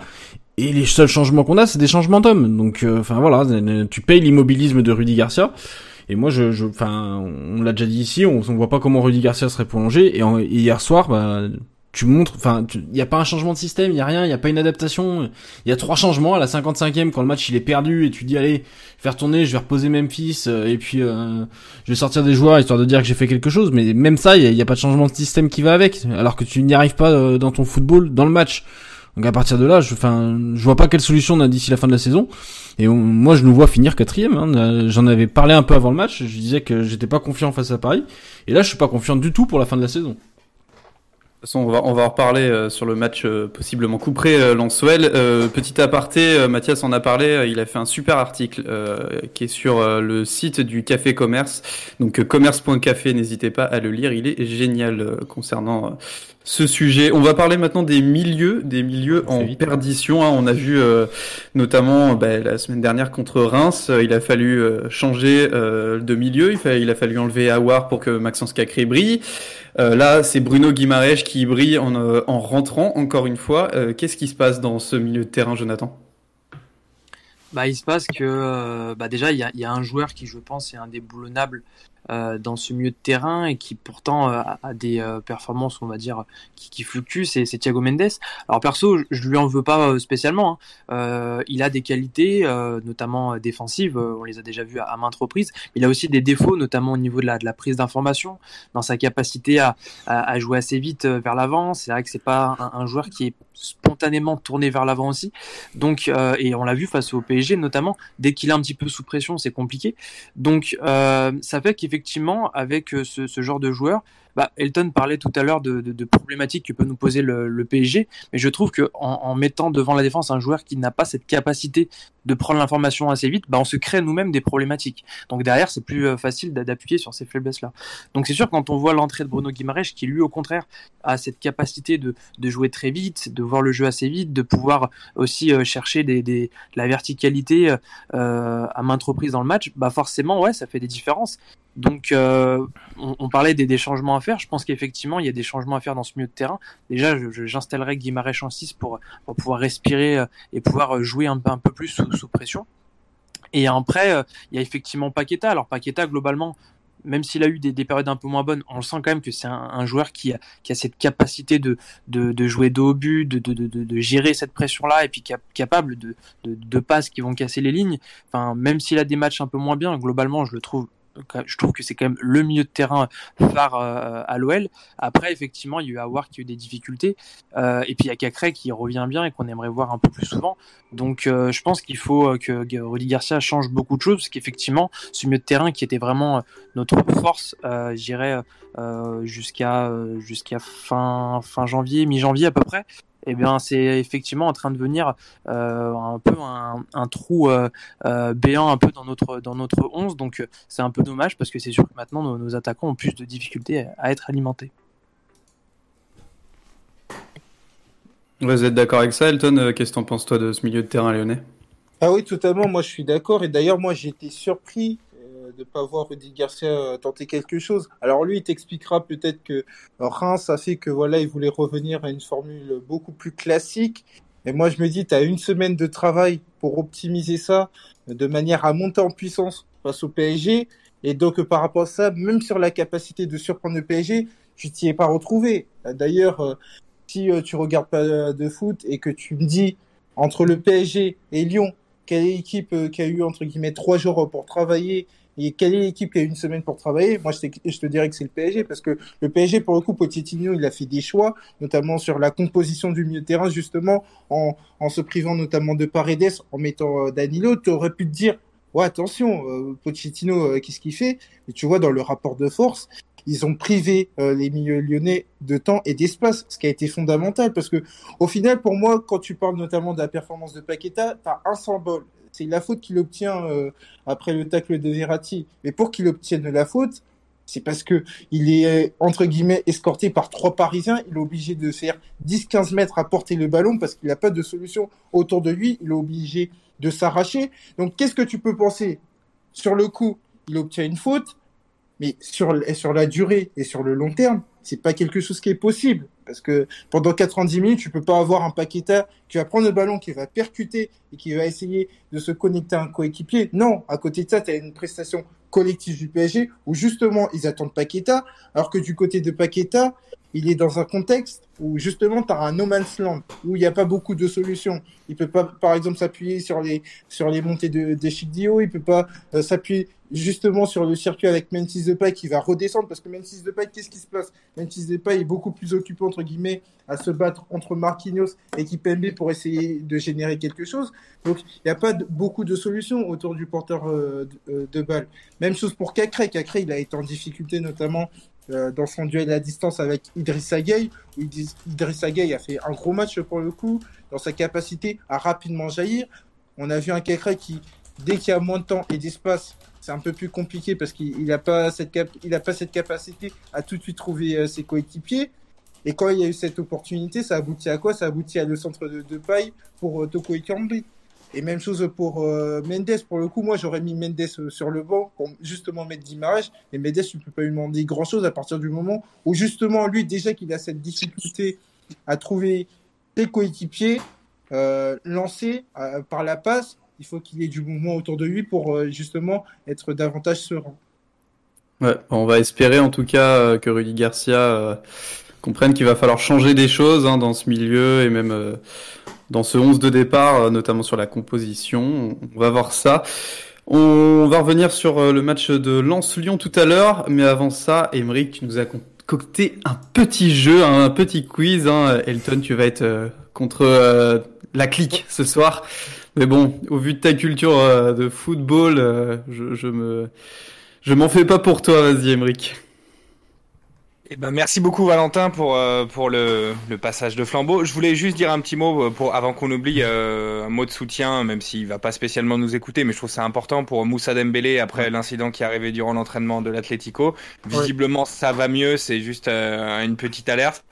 et les seuls changements qu'on a c'est des changements d'hommes donc euh, enfin voilà tu payes l'immobilisme de Rudy Garcia et moi je enfin on l'a déjà dit ici on, on voit pas comment Rudy Garcia serait prolongé et, en- et hier soir bah tu montres, enfin, il y a pas un changement de système, il y a rien, il y a pas une adaptation. Il y a trois changements à la 55e quand le match il est perdu et tu dis allez faire tourner, je vais reposer Memphis euh, et puis euh, je vais sortir des joueurs histoire de dire que j'ai fait quelque chose. Mais même ça, il y a, il y a pas de changement de système qui va avec, alors que tu n'y arrives pas euh, dans ton football, dans le match. Donc à partir de là, je, enfin, je vois pas quelle solution on a d'ici la fin de la saison. Et on- moi, je nous vois finir quatrième. Hein. J'en avais parlé un peu avant le match. Je disais que j'étais pas confiant face à Paris. Et là, je suis pas confiant du tout pour la fin de la saison. De toute façon, on va, on va en reparler euh, sur le match euh, possiblement couperé euh, Lanswell. Euh, petit aparté, euh, Mathias en a parlé, euh, il a fait un super article qui est sur le site du Café Commerce. Donc commerce.café, n'hésitez pas à le lire, il est génial concernant ce sujet. On va parler maintenant des milieux, des milieux en perdition. Hein. On a vu euh, notamment bah, la semaine dernière contre Reims, euh, il a fallu euh, changer de milieu, il, il, a fallu enlever Awar pour que Maxence Cacré brille. là, c'est Bruno Guimaraes qui brille en, en rentrant, encore une fois. Qu'est-ce qui se passe dans ce milieu de terrain, Jonathan? Bah, il se passe que bah, déjà il y a, y a, un joueur qui je pense est indéboulonnable euh, dans ce milieu de terrain et qui pourtant euh, a des euh, performances, on va dire, qui, fluctuent, c'est, Thiago Mendes. Alors perso, je lui en veux pas spécialement. Hein. il a des qualités, notamment défensives, on les a déjà vues à, maintes reprises. Il a aussi des défauts, notamment au niveau de la, prise d'information, dans sa capacité à jouer assez vite vers l'avant. C'est vrai que c'est pas un, un, joueur qui est spontanément tourné vers l'avant aussi. Donc, et on l'a vu face au PSG, notamment, dès qu'il est un petit peu sous pression, c'est compliqué. Donc, ça fait qu'effectivement effectivement, avec euh, ce, ce genre de joueur, bah, Elton parlait tout à l'heure de, de, problématiques que peut nous poser le, le PSG, mais je trouve que en, mettant devant la défense un joueur qui n'a pas cette capacité de prendre l'information assez vite, bah, on se crée nous-mêmes des problématiques. Donc derrière, c'est plus euh, facile d'appuyer sur ces faiblesses-là. Donc c'est sûr quand on voit l'entrée de Bruno Guimaraes, qui lui au contraire a cette capacité de, jouer très vite, de voir le jeu assez vite, de pouvoir aussi euh, chercher la verticalité euh, à maintes reprises dans le match, bah forcément ouais, ça fait des différences. Donc euh, on, on, parlait des, des changements à faire. Je pense qu'effectivement, il y a des changements à faire dans ce milieu de terrain. Déjà, j'installerai Guimarães en 6 pour, pour pouvoir respirer euh, et pouvoir jouer un, un peu plus sous, sous pression. Et après, euh, il y a effectivement Paqueta. Alors Paqueta, globalement, même s'il a eu des, des, périodes un peu moins bonnes, on le sent quand même que c'est un, un, joueur qui a, qui a cette capacité de, de, de jouer dos au but, de, de, gérer cette pression-là, et puis cap, capable de passes qui vont casser les lignes. Enfin, même s'il a des matchs un peu moins bien, globalement, je le trouve je trouve que c'est quand même le milieu de terrain phare euh, à l'OL. Après, effectivement, il y a eu Awar qui a eu des difficultés. Euh, et puis il y a Cacré qui revient bien et qu'on aimerait voir un peu plus souvent. Donc euh, je pense qu'il faut que Rudy Garcia change beaucoup de choses parce qu'effectivement, ce milieu de terrain qui était vraiment notre force, j'irais jusqu'à jusqu'à fin fin janvier, mi-janvier à peu près, eh bien c'est effectivement en train de venir euh, un peu un, un trou euh, euh, béant un peu dans notre dans notre 11 donc c'est un peu dommage parce que c'est sûr que maintenant nos, nos, attaquants ont plus de difficultés à être alimentés. Vous êtes d'accord avec ça Elton Qu'est-ce que tu en penses toi de ce milieu de terrain lyonnais? Ah oui totalement. Moi je suis d'accord. Et d'ailleurs moi j'ai été surpris de ne pas voir Rudy Garcia euh, tenter quelque chose. Alors lui, il t'expliquera peut-être que Reims a fait que voilà, il voulait revenir à une formule beaucoup plus classique. Et moi, je me dis, tu as une semaine de travail pour optimiser ça de manière à monter en puissance face au PSG. Et donc, par rapport à ça, même sur la capacité de surprendre le PSG, tu t'y es pas retrouvé. D'ailleurs, euh, si euh, tu regardes pas de foot et que tu me dis entre le PSG et Lyon, quelle équipe qui a eu entre guillemets trois jours pour travailler et quelle est l'équipe qui a une semaine pour travailler? Moi, je, te dirais que c'est le PSG, parce que le PSG, pour le coup, Pochettino, il a fait des choix, notamment sur la composition du milieu de terrain, justement, en, en se privant notamment de Paredes, en mettant euh, Danilo. Tu aurais pu te dire, ouais, attention, euh, Pochettino, euh, qu'est-ce qu'il fait? Mais tu vois, dans le rapport de force, ils ont privé euh, les milieux lyonnais de temps et d'espace, ce qui a été fondamental, parce que au final, pour moi, quand tu parles notamment de la performance de Paqueta, tu as un symbole, c'est la faute qu'il obtient euh, après le tacle de Verratti. Mais pour qu'il obtienne la faute, c'est parce que il est entre guillemets escorté par trois Parisiens. Il est obligé de faire 10-15 mètres à porter le ballon parce qu'il n'a pas de solution autour de lui. Il est obligé de s'arracher. Donc qu'est-ce que tu peux penser? Sur le coup, il obtient une faute, mais sur sur la durée et sur le long terme, c'est pas quelque chose qui est possible. Parce que pendant 90 minutes, tu peux pas avoir un Paqueta qui va prendre le ballon, qui va percuter et qui va essayer de se connecter à un coéquipier. Non, à côté de ça, tu as une prestation collective du PSG où justement ils attendent Paqueta, alors que du côté de Paqueta, il est dans un contexte où justement tu as un no man's land où il n'y a pas beaucoup de solutions. Il peut pas, par exemple, s'appuyer sur les sur les montées de, de Chidio, il peut pas euh, s'appuyer justement sur le circuit avec Memphis Depay qui va redescendre parce que Memphis Depay, qu'est-ce qui se passe? Memphis Depay est beaucoup plus occupé entre guillemets à se battre entre Marquinhos et Kipembe pour essayer de générer quelque chose. Donc il n'y a pas beaucoup de solutions autour du porteur euh, de, euh, de balle. Même chose pour Cacré. Cacré, il a été en difficulté notamment euh, dans son duel à distance avec Idrissa Gueye, où Idrissa Gueye a fait un gros match pour le coup, dans sa capacité à rapidement jaillir. On a vu un Cacré qui, dès qu'il y a moins de temps et d'espace, c'est un peu plus compliqué parce qu'il n'a pas cette cap il pas cette capacité à tout de suite trouver euh, ses coéquipiers. Et quand il y a eu cette opportunité, ça aboutit à quoi? Ça aboutit à le centre de, paille pour euh, Toko Ekambi. Et même chose pour euh, Mendes. Pour le coup, moi, j'aurais mis Mendes sur le banc pour justement mettre d'image. Et Mendes, tu peux pas lui demander grand-chose à partir du moment où justement, lui, déjà qu'il a cette difficulté à trouver ses coéquipiers, euh, lancés par la passe, il faut qu'il y ait du mouvement autour de lui pour euh, justement être davantage serein. Ouais, on va espérer en tout cas euh, que Rudy Garcia euh, comprenne qu'il va falloir changer des choses hein, dans ce milieu et même dans ce 11 de départ, notamment sur la composition. On va voir ça. On va revenir sur le match de Lens-Lyon tout à l'heure, mais avant ça, Emeric, tu nous as concocté un petit jeu, un petit quiz. Hein. Elton, tu vas être contre la clique ce soir. Mais bon, au vu de ta culture euh, de football, euh, je, je me, je m'en fais pas pour toi. Vas-y, Emeric. Eh ben, merci beaucoup Valentin pour, euh, pour le, le passage de flambeau. Je voulais juste dire un petit mot pour, avant qu'on oublie euh, un mot de soutien, même s'il va pas spécialement nous écouter, mais je trouve ça important pour Moussa Dembélé après l'incident qui est arrivé durant l'entraînement de l'Atlético. Visiblement ça va mieux, c'est juste euh, une petite alerte.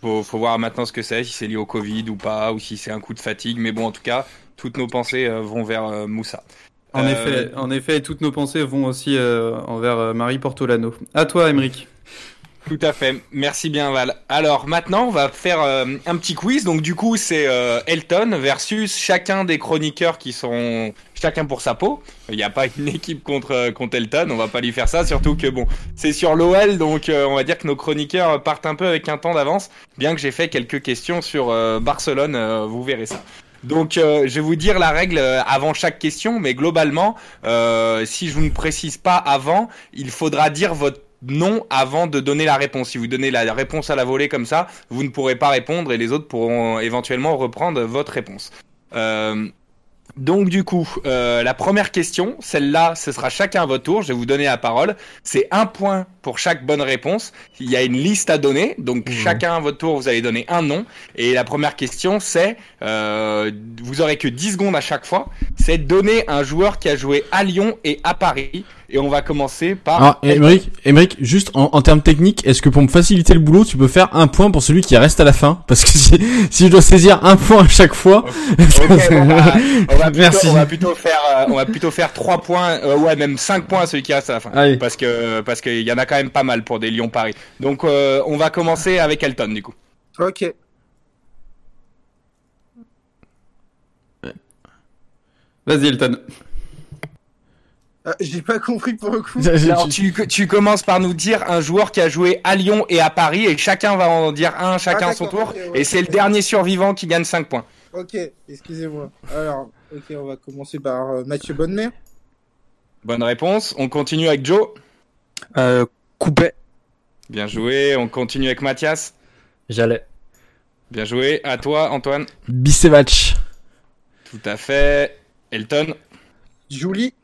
Faut, faut voir maintenant ce que c'est, si c'est lié au Covid ou pas, ou si c'est un coup de fatigue. Mais bon, en tout cas, toutes nos pensées euh, vont vers euh, Moussa. En Euh, effet, en effet, toutes nos pensées vont aussi envers Marie Portolano. À toi, Emeric. Tout à fait. Merci bien Val. Alors maintenant, on va faire euh, un petit quiz. Donc du coup, c'est euh, Elton versus chacun des chroniqueurs qui sont chacun pour sa peau. Il n'y a pas une équipe contre contre Elton. On va pas lui faire ça. Surtout que bon, c'est sur l'OL, donc euh, on va dire que nos chroniqueurs partent un peu avec un temps d'avance. Bien que j'ai fait quelques questions sur Barcelone, vous verrez ça. Donc, euh, je vais vous dire la règle euh, avant chaque question, mais globalement, euh, si je vous ne précise pas avant, il faudra dire votre nom avant de donner la réponse. Si vous donnez la réponse à la volée comme ça, vous ne pourrez pas répondre et les autres pourront éventuellement reprendre votre réponse. Euh, donc du coup, la première question, celle-là, ce sera chacun à votre tour. Je vais vous donner la parole. C'est un point pour chaque bonne réponse. Il y a une liste à donner, donc chacun à votre tour, vous allez donner un nom. Et la première question, c'est, euh, vous aurez que 10 secondes à chaque fois. C'est donner un joueur qui a joué à Lyon et à Paris. Et on va commencer par. Ah, Emeric, Emeric, juste en, en termes techniques, est-ce que pour me faciliter le boulot, tu peux faire un point pour celui qui reste à la fin? Parce que si, si je dois saisir un point à chaque fois, bah, on, va plutôt, Merci. on va plutôt faire, euh, on va plutôt faire 3 points, euh, ouais, même 5 points à celui qui reste à la fin. Allez. Parce que, parce qu'il y en a quand même pas mal pour des Lyon-Paris. Donc, euh, on va commencer avec Elton, du coup. Ok. Vas-y, Elton. Ah, J'ai pas compris pour le coup. Alors, tu, tu commences par nous dire un joueur qui a joué à Lyon et à Paris, et chacun va en dire un, chacun Ah, à son tour, et c'est le dernier survivant qui gagne 5 points. Ok, excusez-moi. Alors, ok, on va commencer par euh, Mathieu Bonnemer. Bonne réponse. On continue avec Joe. Euh, Coupé. Bien joué. On continue avec Mathias. J'allais. Bien joué. À toi, Antoine. Bicevac. Tout à fait. Elton. Julie.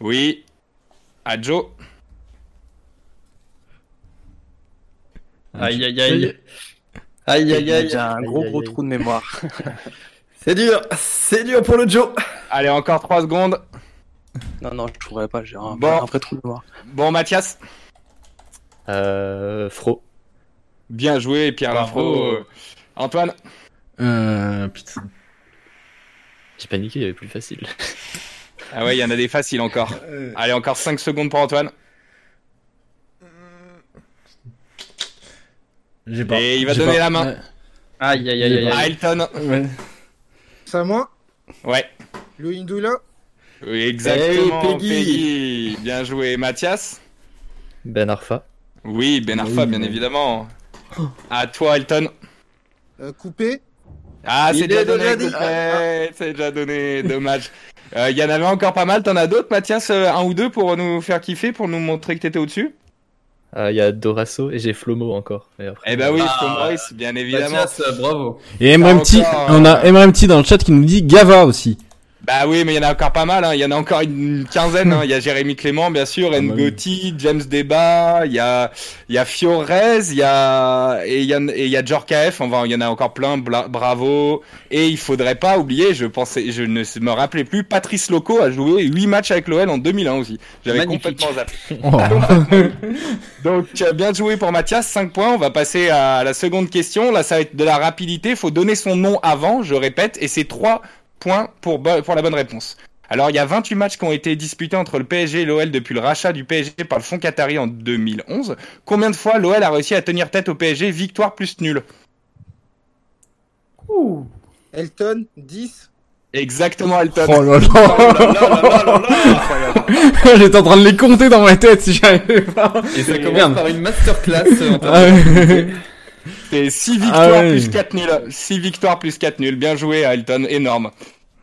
Oui. À Joe. Aïe, aïe, aïe. Aïe, aïe, aïe. J'ai un gros aïe, gros aïe. trou de mémoire. C'est dur, c'est dur pour le Joe. Allez, encore 3 secondes. non, non, je trouverai pas, j'ai un, Bon. un vrai trou de mémoire. Bon, Mathias. Euh, Fro. Bien joué, Pierre. Lafro. Euh, Antoine. Euh, putain. J'ai paniqué, il y avait plus facile. Ah ouais, il y en a des faciles encore. Euh, Allez, encore 5 secondes pour Antoine. J'ai Et il va donner pas. la main. Aïe, aïe, aïe, aïe. À aïe. Elton. Ouais. ouais. c'est à moi. Ouais. Louis Ndoula. Oui, exactement. Hey, Peggy. Peggy. Bien joué, Mathias. Ben Arfa. Oui, Ben Arfa, bien évidemment. À toi, Elton. Euh, Coupé. Ah, c'est déjà donné. C'est déjà donné. Dommage. Euh, Il y en avait encore pas mal. T'en as d'autres, Mathias, euh, un ou deux pour nous faire kiffer, pour nous montrer que t'étais au-dessus? Euh, Il y a Dorasso et j'ai Flomo encore. Et après- Eh ben oui, Ah, Flo Maurice, bien évidemment. Mathias, euh, bravo. Et MRMT, encore, on a euh, MRMT dans le chat qui nous dit Gava aussi. Bah oui, mais il y en a encore pas mal. hein. Il y en a encore une quinzaine. hein. Il y a Jérémy Clément, bien sûr, Ah bah oui. Ngoti, James Deba, il y a, il y a Fiorez, il y a et il y a et il y a Djorkaeff. Enfin, il y en a encore plein. Bla- bravo. Et il faudrait pas oublier, je pensais, je ne me rappelais plus, Patrice Loco a joué 8 matchs avec l'OL en 2001 aussi. J'avais complètement zappé. Oh. Donc euh, bien joué pour Mathias, 5 points. On va passer à la seconde question. Là, ça va être de la rapidité. faut donner son nom avant, je répète, et c'est 3 points pour, bo- pour la bonne réponse. Alors, il y a 28 matchs qui ont été disputés entre le PSG et l'OL depuis le rachat du PSG par le Fonds Qatari en 2011. Combien de fois l'OL a réussi à tenir tête au PSG, victoire plus nul Elton, 10. Exactement, Elton. Oh là là J'étais en train de les compter dans ma tête si j'arrivais pas. Et ça commence par une masterclass euh, en termes Ah de- ouais. C'est 6 victoires Ah ouais. plus 4 nuls. 6 victoires plus 4 nuls. Bien joué, Elton. Énorme.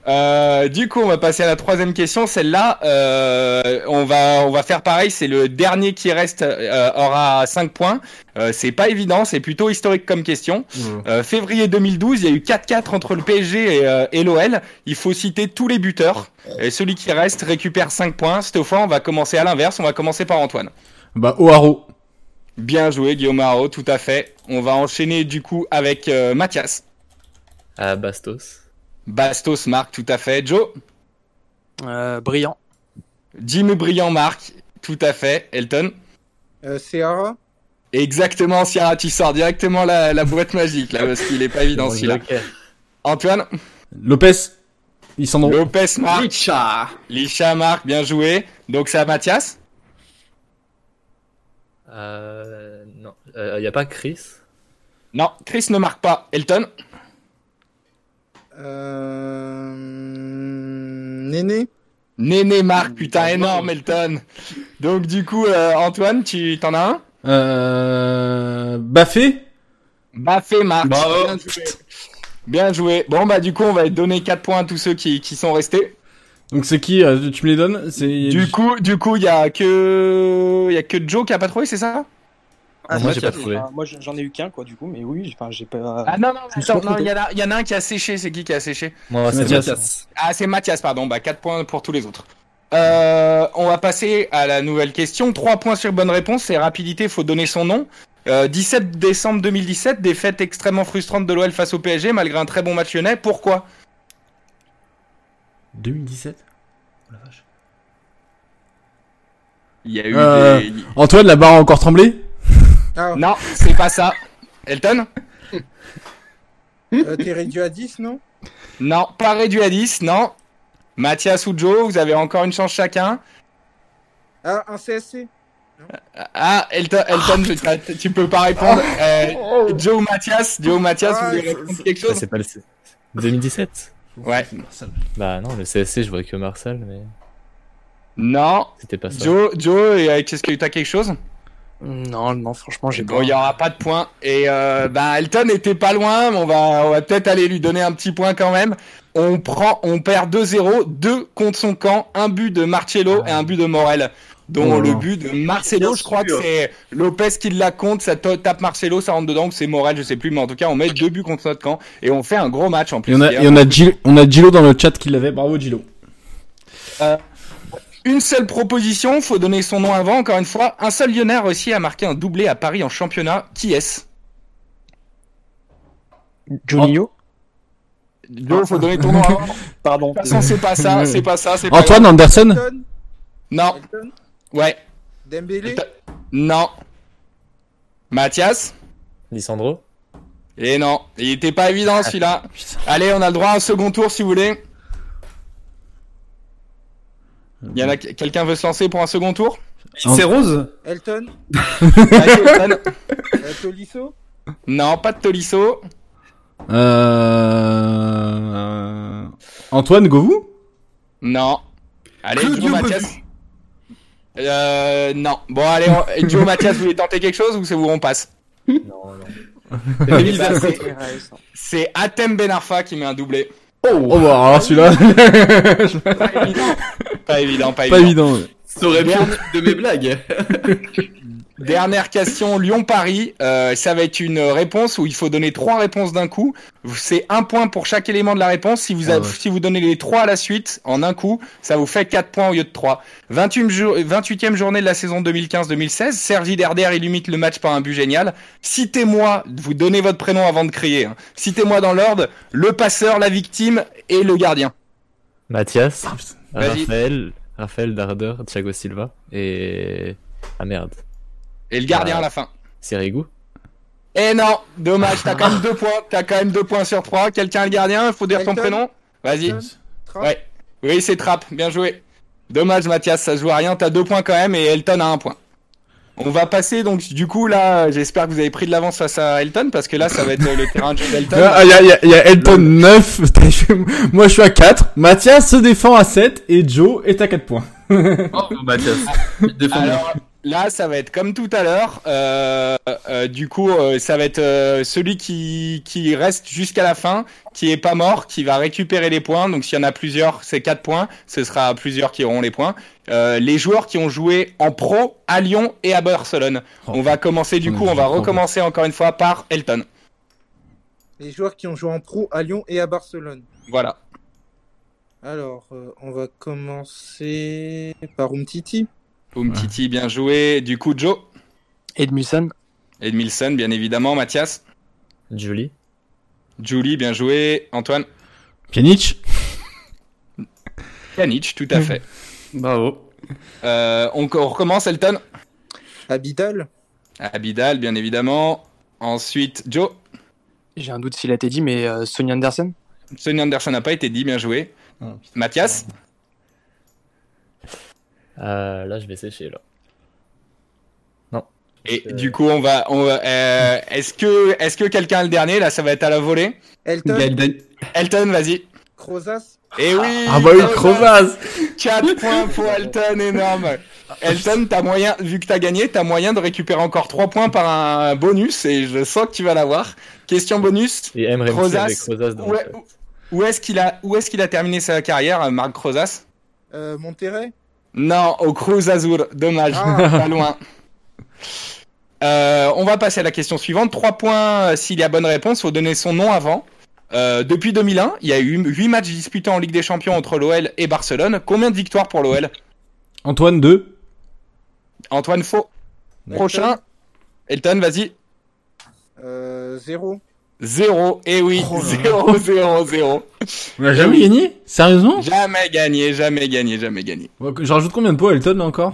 Euh, du coup, on va passer à la troisième question. Celle-là, euh, on va on va faire pareil. C'est le dernier qui reste euh, aura 5 points. Euh, c'est pas évident. C'est plutôt historique comme question. Euh, février 2012, il y a eu 4-4 entre le PSG et, euh, et l'OL. Il faut citer tous les buteurs. Et celui qui reste récupère 5 points. Cette fois, on va commencer à l'inverse. On va commencer par Antoine. Bah, O'Haro. Bien joué, Guillaume Haro, tout à fait. On va enchaîner du coup avec euh, Mathias. À Bastos. Bastos Marc, tout à fait. Joe. Euh, brillant. Jimmy Brillant Marc, tout à fait. Elton. Euh, Seara. Exactement, Sierra, tu sors directement la, la boîte magique là, parce qu'il est pas évident celui-là. Antoine. Lopez. Lisandro. Lopez Marc. Richa. Lisha Marc, bien joué. Donc c'est à Mathias. Euh, non, il y a pas Chris? Non, Chris ne marque pas. Elton? Euh... Néné? Néné Marc, putain, énorme Elton. Donc du coup, euh, Antoine, tu t'en as un? Euh, Baffé. Baffé Marc. Bravo. Bien joué. Bien joué. Bon bah du coup, on va donner 4 points à tous ceux qui, qui sont restés. Donc c'est qui euh, Tu me les donnes? C'est Du coup, du coup, il y a que il y a que Joe qui a pas trouvé, c'est ça? Ah, moi j'ai pas trouvé. Enfin, moi je- j'en ai eu qu'un quoi du coup, mais oui, j'ai pas. Ah non non, attends, non, il y en a il y en a un qui a séché, c'est qui qui a séché? Moi, c'est Mathias. Mathias. Ah, c'est Mathias, pardon. Bah 4 points pour tous les autres. Euh, on va passer à la nouvelle question. 3 points sur bonne réponse, c'est rapidité, faut donner son nom. Euh, 17 décembre 2017, défaite extrêmement frustrante de l'OL face au PSG malgré un très bon match lyonnais. Pourquoi? 2017. Oh la vache. Il y a eu Euh. des... Antoine, la barre a encore tremblé? Ah, Non, c'est pas ça. Elton? Euh, t'es réduit à 10, non? Non, pas réduit à 10, non. Mathias ou Joe, vous avez encore une chance chacun. Ah, un CSC. Ah, Elton, Elton tu, tu peux pas répondre. Euh, Joe ou Mathias, Joe ou Mathias, Ah, vous voulez c'est- répondre quelque chose? c'est pas le C- 2017 Ouais. Bah non, le CSC, je vois que Marcel, mais Non. c'était pas ça. Joe, Joe, et, euh, qu'est-ce que t'as quelque chose? Non, non, franchement, j'ai Bon, pas. il y aura pas de points. Et euh, bah, Elton était pas loin, mais on va, on va peut-être aller lui donner un petit point quand même. On prend, on perd 2-0, 2 contre son camp, un but de Marcello et un but de Morel. Dont Oh le but de Marcelo, je crois que c'est Lopez qui la compte, ça tape Marcelo, ça rentre dedans, c'est Morel, je sais plus, mais en tout cas on met deux buts contre notre camp et on fait un gros match en plus. Et on a, et on a, Gil- on a Gilo dans le chat qui l'avait. Bravo Gilo. Une seule proposition, faut donner son nom avant, encore une fois. Un seul Lyonnais a réussi à marquer un doublé à Paris en championnat. Qui est-ce? Juninho Joe, faut donner ton nom avant. De Pardon. toute façon, c'est pas ça, c'est pas ça, c'est pas Antoine Anderson. Non. Ouais, Dembélé? non. Mathias? Lisandro? Et non, il était pas évident celui-là. Allez, on a le droit à un second tour si vous voulez. Il y en a quelqu'un veut se lancer pour un second tour? C'est Rose Elton? Euh, Tolisso? Non, pas de Tolisso. euh... Antoine Govou Non. Allez, Claudio Mathias. Euh, non. Bon, allez, on... Joe Mathias, vous voulez tenter quelque chose ou c'est vous on passe Non, non. C'est- C'est Atem Ben Arfa qui met un doublé. Oh bah alors celui-là, Pas évident. Pas évident, pas pas évident. évident. Ça aurait être de mes blagues. Dernière question, Lyon-Paris. Euh, ça va être une réponse où il faut donner trois réponses d'un coup. C'est un point pour chaque élément de la réponse. Si vous, Ah avez- ouais. si vous donnez les trois à la suite, en un coup, ça vous fait 4 points au lieu de 3. 28e, jour- 28e journée de la saison 2015-2016. Sergi Derder illimite le match par un but génial. Citez-moi, vous donnez votre prénom avant de crier. hein. Citez-moi dans l'ordre le passeur, la victime et le gardien. Mathias. Raphaël, Raphaël Darder, Thiago Silva et. Ah merde, Et le gardien Ah. à la fin. c'est Rigou Eh non, dommage, t'as quand même deux points, t'as quand même deux points sur trois. Quelqu'un a le gardien, faut dire ton Elton prénom. Vas-y. Ouais. Oui, c'est Trapp, bien joué. Dommage Mathias, ça se joue à rien, t'as deux points quand même et Elton a un point. On va passer donc du coup là, j'espère que vous avez pris de l'avance face à Elton parce que là ça va être le terrain de jeu d'Elton. Ah, Il y, a, y a- y a Elton 9, moi je suis à 4, Mathias se défend à 7 et Joe est à 4 points. Oh, Mathias. Il défend bien. Alors là, ça va être comme tout à l'heure. Euh, euh, du coup, euh, ça va être euh, celui qui, qui reste jusqu'à la fin, qui est pas mort, qui va récupérer les points. Donc s'il y en a plusieurs, c'est 4 points. Ce sera plusieurs qui auront les points. Euh, les joueurs qui ont joué en pro à Lyon et à Barcelone. On va commencer du Oh, coup, on va recommencer encore une fois par Elton. Les joueurs qui ont joué en pro à Lyon et à Barcelone. Voilà. Alors, euh, on va commencer par Umtiti. Umtiti, bien joué. Du coup, Joe. Edmilson, Edmilson, bien évidemment. Mathias. Julie Julie, bien joué. Antoine. Pjanic Pjanic, tout à fait. Bravo. Euh, on, on recommence, Elton. Abidal. Abidal, bien évidemment. Ensuite, Joe. j'ai un doute s'il a été dit, mais euh, Sonny Anderson. Sonny Anderson n'a pas été dit, bien joué. Ah, Mathias. Euh, Là, je vais sécher là. Et Euh. du coup, on va. On va, euh, est-ce que, est-ce que quelqu'un a le dernier Là, ça va être à la volée? Elton. Elton, vas-y. Crozas. Et oui. Ah bah oui, Crozaz 4 points pour Elton, énorme. Elton, t'as moyen, vu que t'as gagné, t'as moyen de récupérer encore 3 points par un bonus et je sens que tu vas l'avoir. Question bonus. Et Crozas, avec Crozas dans Où, le est- où est-ce qu'il a, où est-ce qu'il a terminé sa carrière, Marc Crozas? Euh, Monterrey. Non, au Cruz Azul. Dommage, Ah. pas loin. Euh, on va passer à la question suivante. 3 points euh, s'il y a bonne réponse. Faut donner son nom avant. Euh, depuis 2001, il y a eu 8 matchs disputés en Ligue des Champions entre l'OL et Barcelone. Combien de victoires pour l'OL Antoine 2. Antoine Faux. Prochain. Elton, vas-y. Euh, zéro. Zéro. Eh oui, Oh zéro, zéro, zéro. On a jamais gagné Sérieusement Jamais gagné, jamais gagné, jamais gagné. Je rajoute combien de points Elton là encore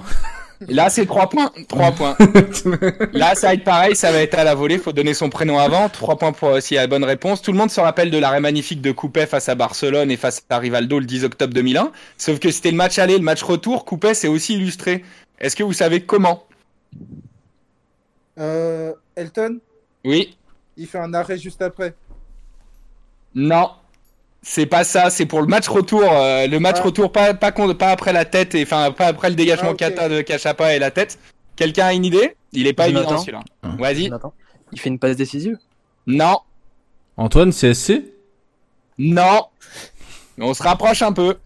Là, c'est 3 points. 3 points. Là, ça va être pareil, ça va être à la volée, faut donner son prénom avant, 3 points pour euh, s'il y a la bonne réponse. Tout le monde se rappelle de l'arrêt magnifique de Coupet face à Barcelone et face à Rivaldo le 10 octobre 2001. Sauf que c'était le match aller, le match retour, Coupet s'est aussi illustré. Est-ce que vous savez comment? Euh, Elton? Oui Il fait un arrêt juste après. Non. C'est pas ça, c'est pour le match retour, euh, le match Ah. retour pas pas pas après la tête et enfin pas après le dégagement Ah, kata de Cachapa et la tête. Quelqu'un a une idée? Il est pas Jonathan. évident celui-là. Vas-y. Jonathan. Il fait une passe décisive? Non. Antoine CSC Non. On se rapproche un peu.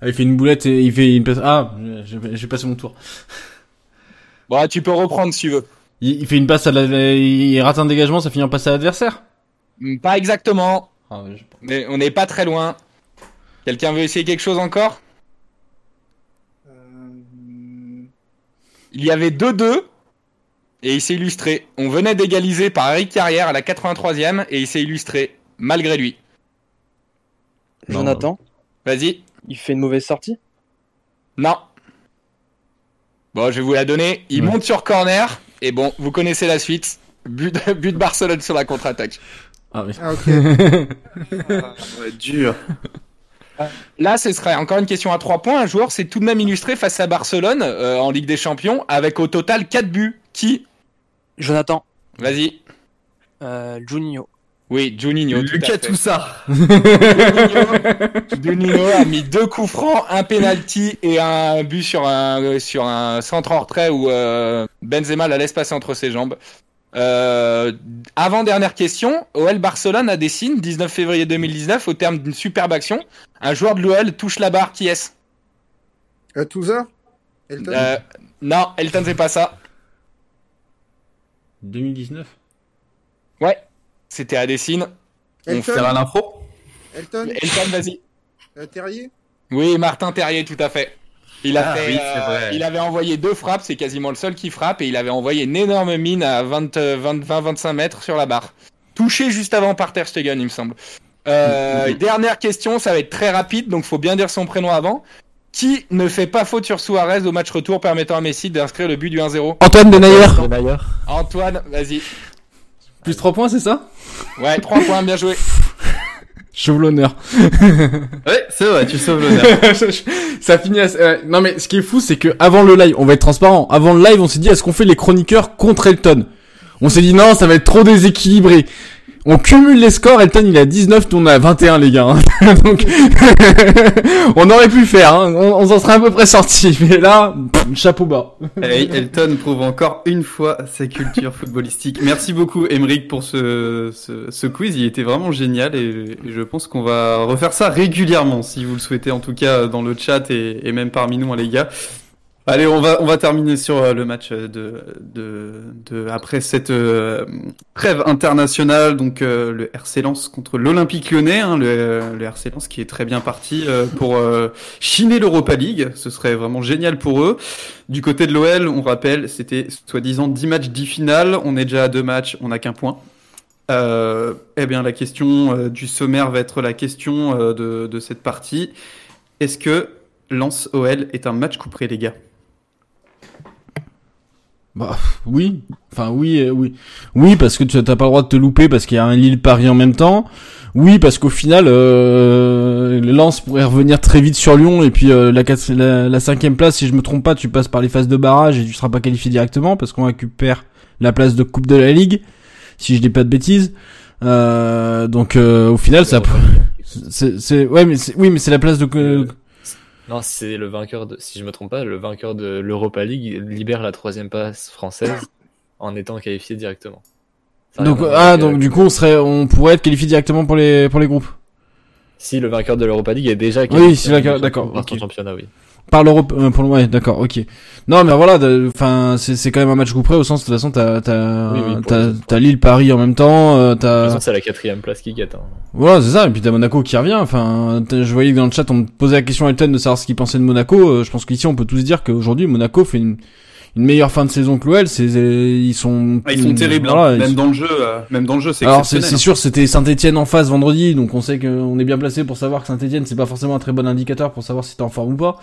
ah, Il fait une boulette et il fait une passe. Ah, j'ai j'ai passé mon tour. Bon, tu peux reprendre si tu veux. Il, il fait une passe à la... Il rate un dégagement, ça finit en passe à l'adversaire Hmm, Pas exactement, ah, ouais, je- mais on n'est pas très loin. Quelqu'un veut essayer quelque chose encore? Euh, Il y avait 2-2 et il s'est illustré. On venait d'égaliser par Eric Carrière à la 83e et il s'est illustré malgré lui. Jonathan. Vas-y. Il fait une mauvaise sortie? Non. Bon, je vais vous la donner. Il Ouais. monte sur corner et bon, vous connaissez la suite. But de, but Barcelone sur la contre-attaque. Ah, oui. Ah, ok. Ouais, dur. Là, ce serait encore une question à 3 points. Un joueur s'est tout de même illustré face à Barcelone euh, en Ligue des Champions avec au total 4 buts. Qui? Jonathan. Vas-y. Euh, Juninho. Oui, Juninho. tout Lucas fait. Toussard. Juninho a mis deux coups francs, un penalty et un but sur un sur un centre en retrait où euh, Benzema la laisse passer entre ses jambes. Euh, avant dernière question, OL Barcelone a des signes 19 février 2019 au terme d'une superbe action. Un joueur de l'OL touche la barre qui est-ce? Euh, Elton? Euh, Non, Elton, c'est pas ça. 2019 Ouais, c'était à Dessine. On Elton, fait l'info Elton, Elton, vas-y. euh, Terrier Oui, Martin Terrier, tout à fait. Il, a Ah fait, oui, c'est euh, il avait envoyé deux frappes, c'est quasiment le seul qui frappe, et il avait envoyé une énorme mine à 20, 20, 25 mètres sur la barre. Touché juste avant par Ter Stegen, il me semble. Euh, Dernière question, ça va être très rapide, donc faut bien dire son prénom avant. Qui ne fait pas faute sur Suarez au match retour permettant à Messi d'inscrire le but du 1-0 Antoine Denayer. Antoine, vas-y. Plus 3 points, c'est ça Ouais, 3 points, bien joué. Je sauve l'honneur. Ouais, c'est vrai, tu sauves l'honneur. ça finit à... euh, non mais ce qui est fou c'est que avant le live, on va être transparent. Avant le live, on s'est dit est-ce qu'on fait les chroniqueurs contre Elton? On s'est dit non, ça va être trop déséquilibré. On cumule les scores, Elton il à 19, nous on à 21 les gars. hein. Donc on aurait pu faire, hein. on, s'en serait à peu près sorti. Mais là, chapeau bas. Et Elton prouve encore une fois sa culture footballistique. Merci beaucoup, Emeric, pour ce, ce, quiz. Il était vraiment génial et, je pense qu'on va refaire ça régulièrement, si vous le souhaitez, en tout cas dans le chat et, et même parmi nous, hein, les gars. Allez, on va terminer sur euh, le match de de, après cette euh, trêve internationale, donc euh, le RC Lens contre l'Olympique Lyonnais, hein, le, RC Lens qui est très bien parti euh, pour euh, chiner l'Europa League. Ce serait vraiment génial pour eux. Du côté de l'OL, on rappelle, c'était soi-disant 10 matchs, 10 finales. On est déjà à deux matchs, on n'a qu'un point. Euh, eh bien, la question euh, du sommaire va être la question euh, de, cette partie. Est-ce que Lens OL est un match couperé, les gars? Bah oui, enfin oui, euh, oui, oui parce que tu n'as pas le droit de te louper parce qu'il y a un Lille Paris en même temps. Oui parce qu'au final, euh, Lens pourrait revenir très vite sur Lyon et puis euh, la, quatre- la, la cinquième place, si je me trompe pas, tu passes par les phases de barrage et tu seras pas qualifié directement parce qu'on récupère la place de coupe de la Ligue, si je dis pas de bêtises. Euh, donc euh, au final, ça, c'est, c'est, ouais mais oui mais c'est la place de Euh, Non, c'est le vainqueur de, si je me trompe pas, le vainqueur de l'Europa League libère la troisième place française en étant qualifié directement. Donc ah donc du coup on serait, on pourrait être qualifié directement pour les pour les groupes. Si le vainqueur de l'Europa League est déjà Oui, c'est d'accord, championnat, oui. Par l'Europe, euh, pour le ouais, d'accord, ok. Non, mais voilà, de- enfin, c'est c'est quand même un match coup près au sens de toute façon, t'as t'as Oui, oui, pour t'as le- t'as Lille Paris en même temps, euh, De toute t'as façon, c'est la quatrième place qui guette. Hein. voilà, c'est ça. Et puis t'as Monaco qui revient. Enfin, je voyais que dans le chat on me posait la question à Elton de savoir ce qu'il pensait de Monaco. Euh, je pense qu'ici on peut tous dire qu'aujourd'hui Monaco fait une une meilleure fin de saison que l'OL. C'est ils sont Ah, Ils sont terribles, hein. Voilà, même sont- dans le jeu. euh, même dans le jeu, c'est alors c'est c'est sûr, c'était Saint-Etienne en face vendredi, donc on sait qu'on est bien placé pour savoir que Saint-Etienne c'est pas forcément un très bon indicateur pour savoir si t'es en forme ou pas.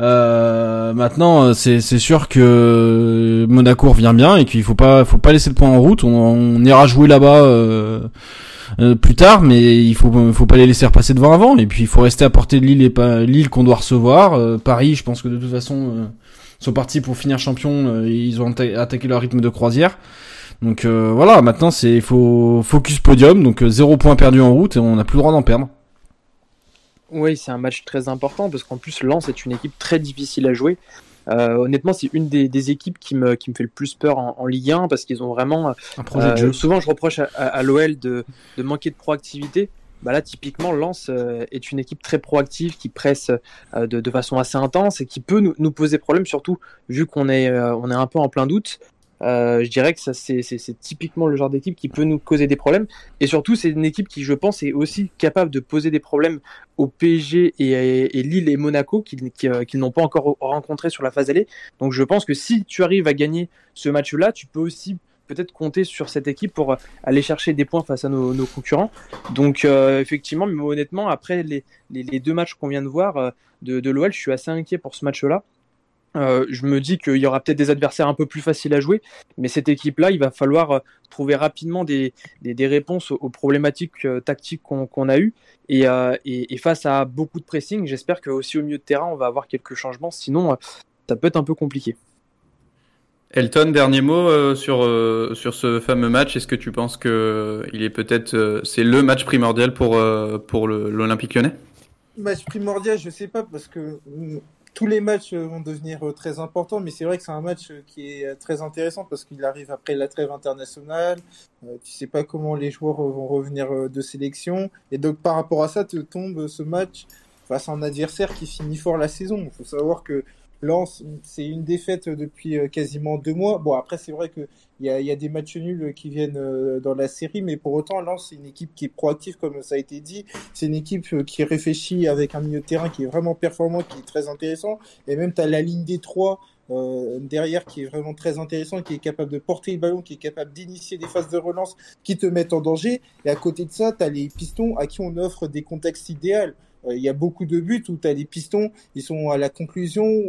Euh, maintenant, euh, c'est sûr que Monaco revient bien et qu'il faut pas faut pas laisser le point en route. On, on ira jouer là-bas euh, euh, plus tard, mais il faut faut pas les laisser repasser devant avant. Et puis il faut rester à portée de Lille et pas Lille qu'on doit recevoir. Euh, Paris, je pense que de toute façon sont partis pour finir champion. ils ont atta- attaqué leur rythme de croisière. Donc voilà, maintenant c'est il faut focus podium, donc zéro point perdu en route et on n'a plus le droit d'en perdre. Oui, c'est un match très important parce qu'en plus, Lens est une équipe très difficile à jouer. Euh, honnêtement, c'est une des, des équipes qui me, qui me fait le plus peur en, en Ligue 1 parce qu'ils ont vraiment. Un projet de euh, jeu. souvent, je reproche à, à- à l'OL de, de manquer de proactivité. Bah là, typiquement, Lens euh, est une équipe très proactive qui presse euh, de, de façon assez intense et qui peut nous, nous poser problème, surtout vu qu'on est, euh, on est un peu en plein doute. Euh, je dirais que ça c'est typiquement le genre d'équipe qui peut nous causer des problèmes et surtout c'est une équipe qui je pense est aussi capable de poser des problèmes au PSG et, Lille et Monaco qu'ils qui, euh, n'ont pas encore rencontré sur la phase allée. Donc je pense que si tu arrives à gagner ce match-là, tu peux aussi peut-être compter sur cette équipe pour aller chercher des points face à nos, concurrents. Donc euh, effectivement, mais honnêtement, après les, deux matchs qu'on vient de voir de, de l'OL, je suis assez inquiet pour ce match-là. Euh, je me dis qu'il y aura peut-être des adversaires un peu plus faciles à jouer, mais cette équipe-là, il va falloir euh, trouver rapidement des, des, des réponses aux, aux problématiques euh, tactiques qu'on a eues. Et, euh, et, et face à beaucoup de pressing, j'espère que aussi au milieu de terrain, on va avoir quelques changements. Sinon, euh, ça peut être un peu compliqué. Elton, dernier mot euh, sur euh, sur ce fameux match. Est-ce que tu penses que il est peut-être euh, c'est le match primordial pour euh, pour le- l'Olympique Lyonnais? Match primordial, je sais pas, parce que tous les matchs euh, vont devenir euh, très importants, mais c'est vrai que c'est un match euh, qui est très intéressant parce qu'il arrive après la trêve internationale. Tu sais pas comment les joueurs vont revenir de sélection. Et donc, par rapport à ça, te tombe ce match face à un adversaire qui finit fort la saison. Il faut savoir que Lens, c'est une défaite depuis euh, quasiment deux mois. Bon, après, c'est vrai qu'il y a, y a des matchs nuls qui viennent euh, dans la série, mais pour autant, Lens, c'est une équipe qui est proactive, comme ça a été dit. C'est une équipe euh, qui réfléchit avec un milieu de terrain qui est vraiment performant, qui est très intéressant. Et même, tu as la ligne des trois derrière qui est vraiment très intéressant, qui est capable de porter le ballon, qui est capable d'initier des phases de relance qui te mettent en danger. Et à côté de ça, tu as les pistons à qui on offre des contextes idéaux. Il y a beaucoup de buts où tu as les pistons, ils sont à la conclusion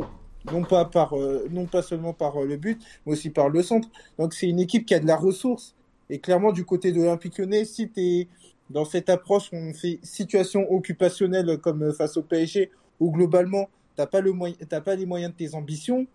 non pas par euh, non pas seulement par euh, le but, mais aussi par le centre. Donc c'est une équipe qui a de la ressource. Et clairement du côté de l'Olympique Lyonnais, si tu es dans cette approche on fait situation occupationnelle comme euh, face au PSG, où globalement t'as pas le pas les moyens de tes ambitions,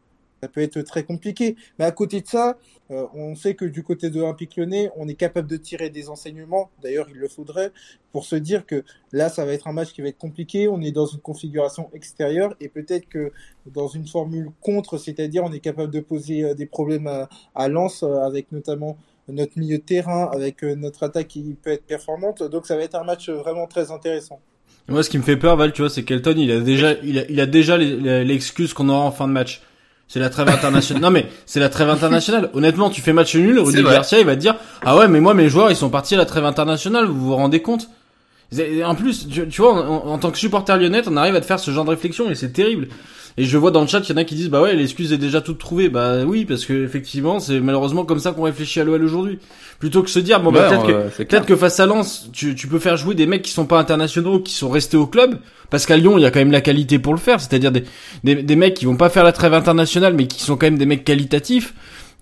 ça peut être très compliqué. Mais à côté de ça, euh, on sait que du côté de l'Olympique Lyonnais, on est capable de tirer des enseignements. D'ailleurs, il le faudrait pour se dire que là, ça va être un match qui va être compliqué. On est dans une configuration extérieure et peut-être que dans une formule contre, c'est-à-dire on est capable de poser euh, des problèmes à, à Lens euh, avec notamment notre milieu de terrain, avec notre attaque qui peut être performante. Donc ça va être un match vraiment très intéressant. Moi, ce qui me fait peur, Val, tu vois, c'est qu'Elton, il a déjà, il a, il a déjà l'excuse qu'on aura en fin de match. C'est la trêve internationale. non mais c'est la trêve internationale. Honnêtement, tu fais match nul, Rudy Garcia il va te dire ah ouais mais moi mes joueurs ils sont partis à la trêve internationale. Vous vous rendez compte? En plus, tu, vois, en, en, tant que supporter lyonnais, on arrive à te faire ce genre de réflexion et c'est terrible. Et je vois dans le chat, il y en a qui disent bah ouais, l'excuse est déjà toute trouvée. Bah oui, parce que effectivement, c'est malheureusement comme ça qu'on réfléchit à l'OL aujourd'hui. Plutôt que se dire bon bah peut-être que peut-être que face à Lens, tu, tu peux faire jouer des mecs qui sont pas internationaux, qui sont restés au club, parce qu'à Lyon, il y a quand même la qualité pour le faire, c'est-à-dire des, des des mecs qui vont pas faire la trêve internationale, mais qui sont quand même des mecs qualitatifs.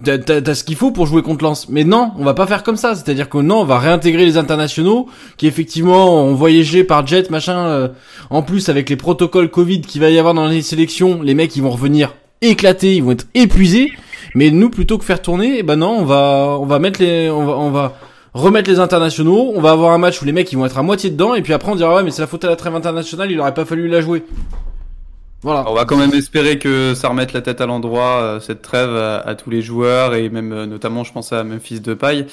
T'as ce qu'il faut pour jouer contre Lens. Mais non, on va pas faire comme ça. C'est-à-dire que non, on va réintégrer les internationaux qui effectivement ont voyagé par jet, machin. Euh, en plus, avec les protocoles Covid qu'il va y avoir dans les sélections, les mecs ils vont revenir éclatés, ils vont être épuisés. Mais nous, plutôt que faire tourner, eh ben non, on va, on va mettre les, on va, on va remettre les internationaux. On va avoir un match où les mecs ils vont être à moitié dedans et puis après on dira ouais mais c'est la faute à la trêve internationale, il aurait pas fallu la jouer. Voilà. On va quand même espérer que ça remette la tête à l'endroit, euh, cette trêve à, tous les joueurs et même euh, notamment je pense à Memphis de paille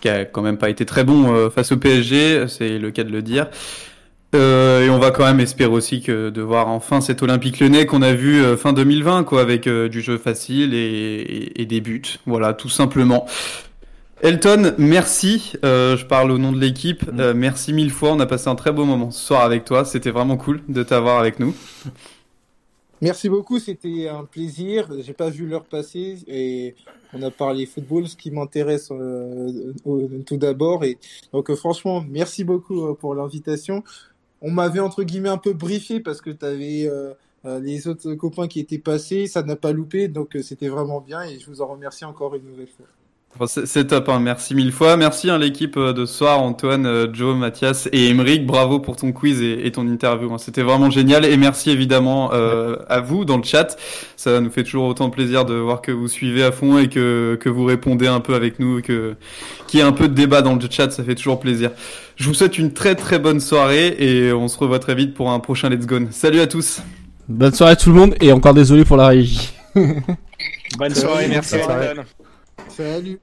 qui a quand même pas été très bon euh, face au PSG, c'est le cas de le dire. et on va quand même espérer aussi que de voir enfin cet Olympique Lyonnais qu'on a vu fin 2020 quoi avec du jeu facile et, et, des buts. Voilà, tout simplement. Elton, merci. je parle au nom de l'équipe. Mm. merci mille fois. On a passé un très beau moment ce soir avec toi. C'était vraiment cool de t'avoir avec nous. Merci beaucoup, c'était un plaisir. J'ai pas vu l'heure passer et on a parlé football, ce qui m'intéresse euh, tout d'abord. Et donc euh, franchement, merci beaucoup euh, pour l'invitation. On m'avait entre guillemets un peu briefé parce que tu avais les autres copains qui étaient passés, ça n'a pas loupé, donc c'était vraiment bien et je vous en remercie encore une nouvelle fois. C'est top, hein. merci mille fois. Merci à hein, l'équipe euh, de ce soir, Antoine, euh, Joe, Mathias et Emeric. Bravo pour ton quiz et, ton interview. Hein. C'était vraiment génial. Et merci évidemment euh, à vous dans le chat. Ça nous fait toujours autant plaisir de voir que vous suivez à fond et que, que vous répondez un peu avec nous, que qu'il y ait un peu de débat dans le chat. Ça fait toujours plaisir. Je vous souhaite une très très bonne soirée et on se revoit très vite pour un prochain Let's Go. Salut à tous. Bonne soirée à tout le monde et encore désolé pour la régie. bonne soirée, merci. Salut.